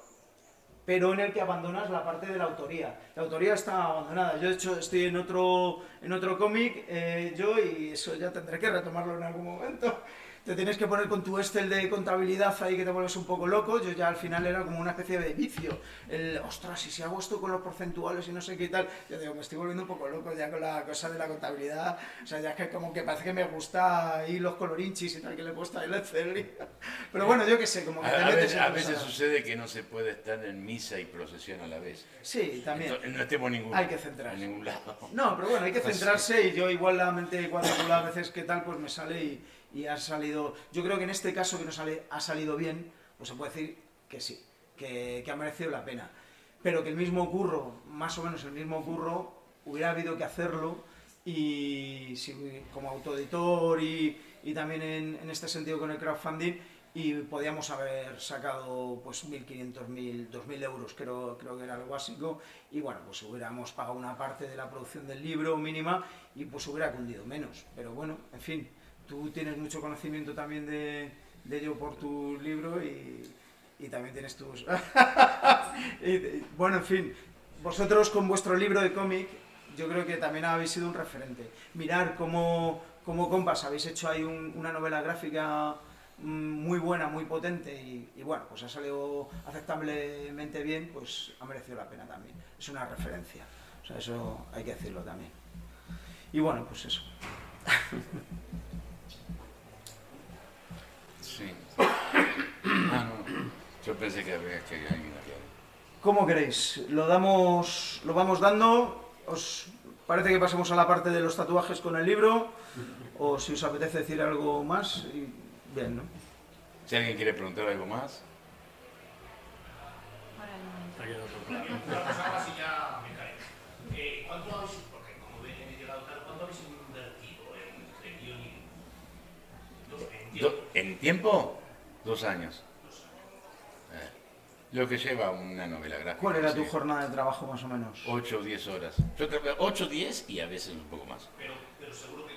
pero en el que abandonas la parte de la autoría. La autoría está abandonada. Yo, de hecho, estoy en otro, en otro cómic, eh, yo, y eso ya tendré que retomarlo en algún momento. Te tienes que poner con tu Excel de contabilidad ahí que te vuelves un poco loco. Yo ya al final era como una especie de vicio. El, ostras, y si hago esto con los porcentuales y no sé qué tal. Yo digo, me estoy volviendo un poco loco ya con la cosa de la contabilidad. O sea, ya es que como que parece que me gusta ahí los colorinchis y tal que le ahí el Excel. y- Pero bueno, yo qué sé, como que A, te a veces, a veces sucede que no se puede estar en misa y procesión a la vez. Sí, también. Entonces, no estemos ningún, Hay que centrarse. en ningún lado. No, pero bueno, hay que centrarse y yo igual la mente cuadrícula a veces que tal, pues me sale y, y ha salido... Yo creo que en este caso que nos sale, ha salido bien, pues se puede decir que sí, que, que ha merecido la pena. Pero que el mismo curro, más o menos el mismo curro, hubiera habido que hacerlo y si- como autoeditor y, y también en, en este sentido con el crowdfunding y podíamos haber sacado pues 1.500, 1.000, 2.000 euros creo, creo que era lo básico y bueno pues hubiéramos pagado una parte de la producción del libro mínima y pues hubiera cundido menos pero bueno en fin tú tienes mucho conocimiento también de, ello por tu libro y, y también tienes tus bueno en fin vosotros con vuestro libro de cómic yo creo que también habéis sido un referente mirar cómo como compas habéis hecho ahí un- una novela gráfica mm, muy buena, muy potente y, y bueno, pues ha salido aceptablemente bien, pues ha merecido la pena también. Es una referencia. O sea, eso hay que decirlo también. Y bueno, pues eso. Sí. Ah, no. Yo pensé que había que alguien había. ¿Cómo queréis? ¿Lo damos, lo vamos dando? ¿Os parece que pasemos a la parte de los tatuajes con el libro? ¿O si os apetece decir algo más? Y bien, ¿no? Si alguien quiere preguntar algo más. Eh, ¿Cuánto habéis, porque como ven, he llegado tarde, cuánto habéis invertido en, guion y tiempo? ¿En tiempo? Dos años. Eh, Lo que lleva una novela gráfica. ¿Cuál era tu sí. jornada de trabajo más o menos? 8 o 10 horas. Yo trabajo 8 o 10 y a veces un poco más. Pero, pero seguro que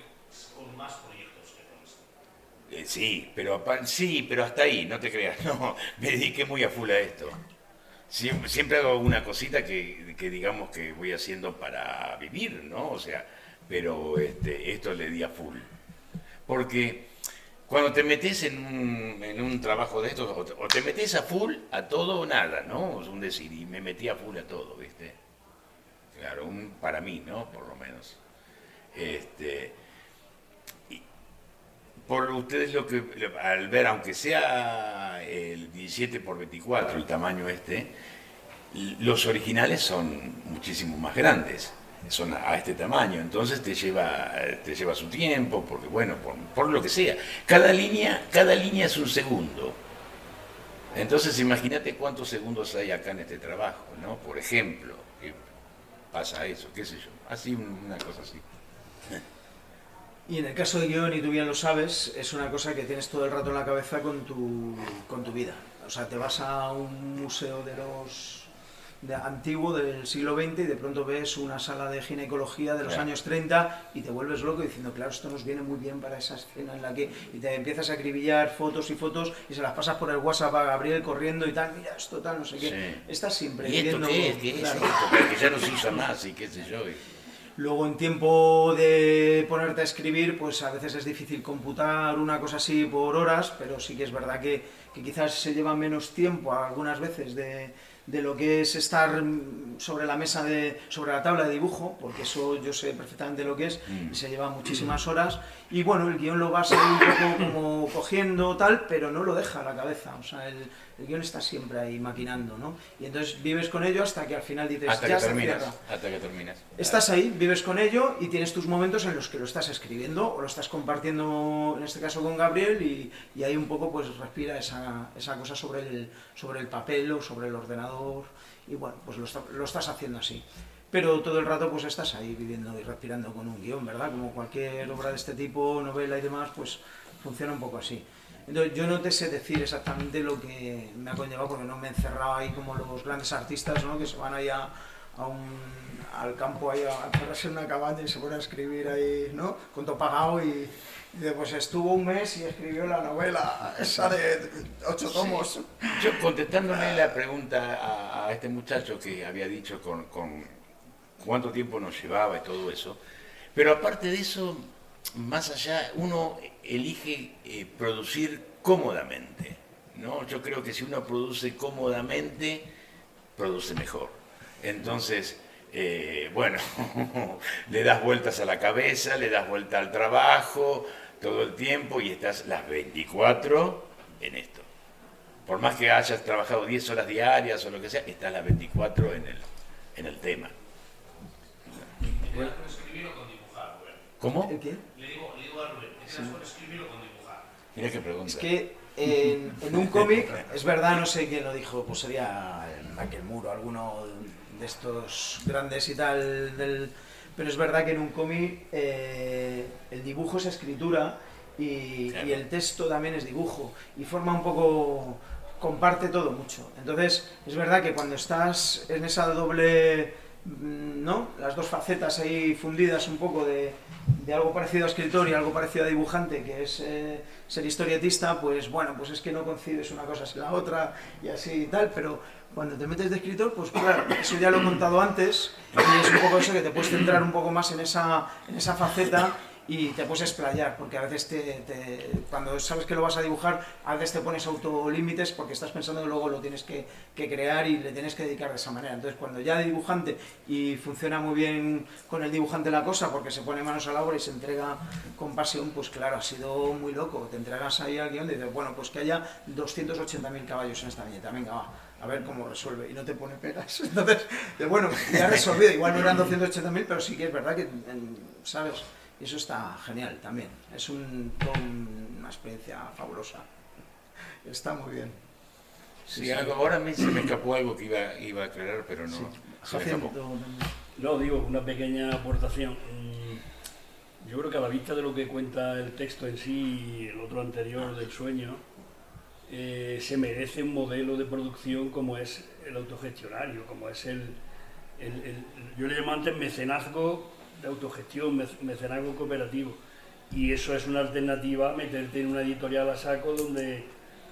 con más proyectos que con esto. Eh, sí, pero sí, pero hasta ahí, no te creas. No, me dediqué muy a full a esto. Siempre, siempre hago una cosita que, que digamos que voy haciendo para vivir, ¿no? O sea, pero este, esto le di a full. Porque cuando te metes en un, en un trabajo de estos, o te, metes a full a todo o nada, ¿no? Es un decir, y me metí a full a todo, ¿viste? Claro, un, para mí, ¿no? Por lo menos. Este, por ustedes lo que al ver aunque sea el 17 por 24 el tamaño este los originales son muchísimo más grandes son a este tamaño. Entonces te lleva te lleva su tiempo porque bueno por, por lo que sea. Cada línea cada línea es un segundo. Entonces imagínate cuántos segundos hay acá en este trabajo no por ejemplo pasa eso qué sé yo. Así un- una cosa así. Y en el caso de guion, y tú bien lo sabes, es una cosa que tienes todo el rato en la cabeza con tu, con tu vida. O sea, te vas a un museo de los de, antiguo del siglo XX y de pronto ves una sala de ginecología de los Claro. años 30 y te vuelves loco diciendo, claro, esto nos viene muy bien para esa escena en la que... Y te empiezas a acribillar fotos y fotos y se las pasas por el WhatsApp a Gabriel corriendo y tal, mira esto tal, no sé qué. Sí. Estás siempre ¿Y esto viendo- qué es? ¿Qué es claro. esto? Porque ya no se usa más y qué sé yo. Luego en tiempo de ponerte a escribir, pues a veces es difícil computar una cosa así por horas, pero sí que es verdad que, que quizás se lleva menos tiempo algunas veces de, de lo que es estar mm, sobre la mesa de, sobre la tabla de dibujo, porque eso yo sé perfectamente lo que es, y se lleva muchísimas horas, y bueno, el guion lo vas a ir un poco como cogiendo tal, pero no lo deja a la cabeza, o sea, el, el guion está siempre ahí maquinando, ¿no? Y entonces vives con ello hasta que al final dices, Hasta ya que terminas. Hasta que terminas. Estás ahí, vives con ello y tienes tus momentos en los que lo estás escribiendo o lo estás compartiendo, en este caso con Gabriel, y, y ahí un poco pues respira esa, esa cosa sobre el, sobre el papel o sobre el ordenador y bueno, pues lo, está- lo estás haciendo así. Pero todo el rato pues estás ahí viviendo y respirando con un guion, ¿verdad? Como cualquier obra de este tipo, novela y demás, pues funciona un poco así. Entonces yo no te sé decir exactamente lo que me ha conllevado porque no me he encerrado ahí como los grandes artistas, ¿no? Que se van ahí a, un, al campo ahí a encerrarse en una cabaña y se ponen a escribir ahí, ¿no? Con todo pagado y, y después estuvo un mes y escribió la novela esa de ocho tomos. Yo contestándole la pregunta a, a este muchacho que había dicho con, con cuánto tiempo nos llevaba y todo eso, pero aparte de eso, más allá, uno elige eh, producir cómodamente, ¿no? Yo creo que si uno produce cómodamente, produce mejor. Entonces, eh, bueno, le das vueltas a la cabeza, le das vuelta al trabajo todo el tiempo y estás las 24 en esto. Por más que hayas trabajado 10 horas diarias o lo que sea, estás las 24 en el, en el tema. ¿Cómo? ¿El qué? Le digo, le digo a Rubén, ¿te das con escribir o con dibujar? Mira qué pregunta. Es que en, en un cómic, es verdad, no sé quién lo dijo, pues sería Michael Moore o alguno de estos grandes y tal, del- pero es verdad que en un cómic eh, el dibujo es escritura y, Claro. y el texto también es dibujo y forma un poco, comparte todo mucho. Entonces, es verdad que cuando estás en esa doble, ¿no? Las dos facetas ahí fundidas un poco de, de algo parecido a escritor y algo parecido a dibujante, que es eh, ser historietista, pues bueno, pues es que no concibes una cosa sin la otra y así y tal, pero cuando te metes de escritor, pues claro, eso ya lo he contado antes y es un poco eso que te puedes centrar un poco más en esa, en esa faceta y te puedes explayar, porque a veces te, cuando sabes que lo vas a dibujar, a veces te pones autolímites porque estás pensando que luego lo tienes que, crear y le tienes que dedicar de esa manera. Entonces, cuando ya de dibujante y funciona muy bien con el dibujante la cosa, porque se pone manos a la obra y se entrega con pasión, pues claro, ha sido muy loco. Te entregas ahí al guion y dices, bueno, pues que haya 280.000 caballos en esta viñeta, venga, va. A ver cómo resuelve, y no te pone pegas. Entonces, bueno, ya resolvido. Igual no eran 280.000, pero sí que es verdad que, ¿sabes? Y eso está genial también. Es un, una experiencia fabulosa. Está muy bien. Sí, algo- ahora me, se me escapó algo que iba, iba a aclarar, pero no. Se me Jacinto escapó. también. No, digo, una pequeña aportación. Mm, Yo creo que a la vista de lo que cuenta el texto en sí y el otro anterior del sueño, eh, se merece un modelo de producción como es el autogestionario, como es el, el- el- yo le llamo antes mecenazgo de autogestión, mec- mecenazgo cooperativo. Y eso es una alternativa a meterte en una editorial a saco donde,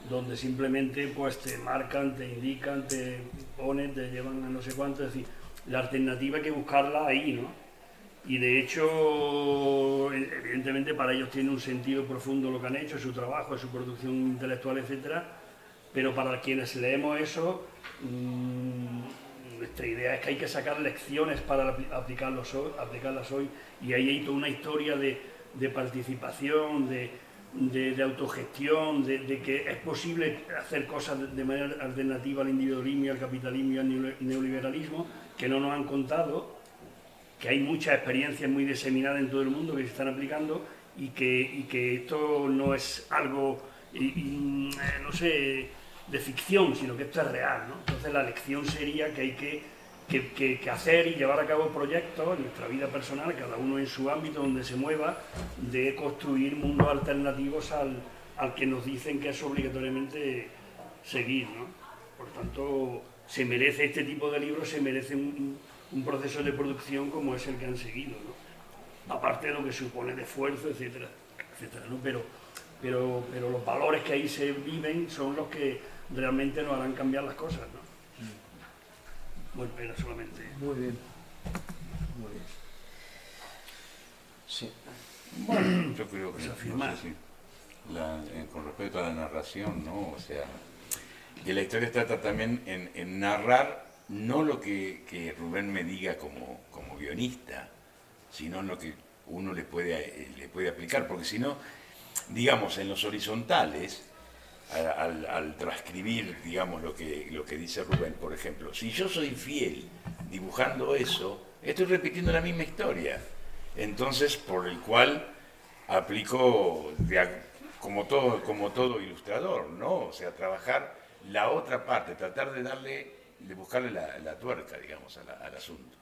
donde simplemente pues te marcan, te indican, te ponen, te llevan a no sé cuánto. Es decir, la alternativa hay que buscarla ahí, ¿no? Y de hecho, evidentemente para ellos tiene un sentido profundo lo que han hecho, su trabajo, su producción intelectual, etcétera. Pero para quienes leemos eso, mm, nuestra idea es que hay que sacar lecciones para aplicarlas hoy. Y ahí hay toda una historia de, participación, de, autogestión, de, que es posible hacer cosas de, manera alternativa al individualismo y al capitalismo y al neo- neoliberalismo que no nos han contado que hay muchas experiencias muy diseminadas en todo el mundo que se están aplicando y que, esto no es algo, y, eh, no sé, de ficción, sino que esto es real. ¿no? Entonces la lección sería que hay que, que- hacer y llevar a cabo proyectos en nuestra vida personal, cada uno en su ámbito donde se mueva, de construir mundos alternativos al, al que nos dicen que es obligatoriamente seguir. ¿no? Por tanto, se merece este tipo de libros, se merece un, un proceso de producción como es el que han seguido, ¿no? aparte de lo que supone de esfuerzo, etcétera, etcétera, ¿no? pero, pero, pero los valores que ahí se viven son los que realmente nos harán cambiar las cosas. ¿no? Bueno, era solamente. Muy bien. Muy bien. Sí. Bueno, yo creo que no afirmar. sé si la- eh, con respecto a la narración, ¿no? O sea, que la historia trata también en, en narrar no lo que, que Rubén me diga como, como guionista, sino lo que uno le puede, eh, le puede aplicar, porque si no, digamos, en los horizontales, al, transcribir, digamos, lo que, lo que dice Rubén, por ejemplo, si yo soy fiel dibujando eso, estoy repitiendo la misma historia. Entonces, por el cual aplico como todo, como todo ilustrador, ¿no? O sea, trabajar la otra parte, tratar de darle, de buscarle la, la tuerca, digamos, al asunto.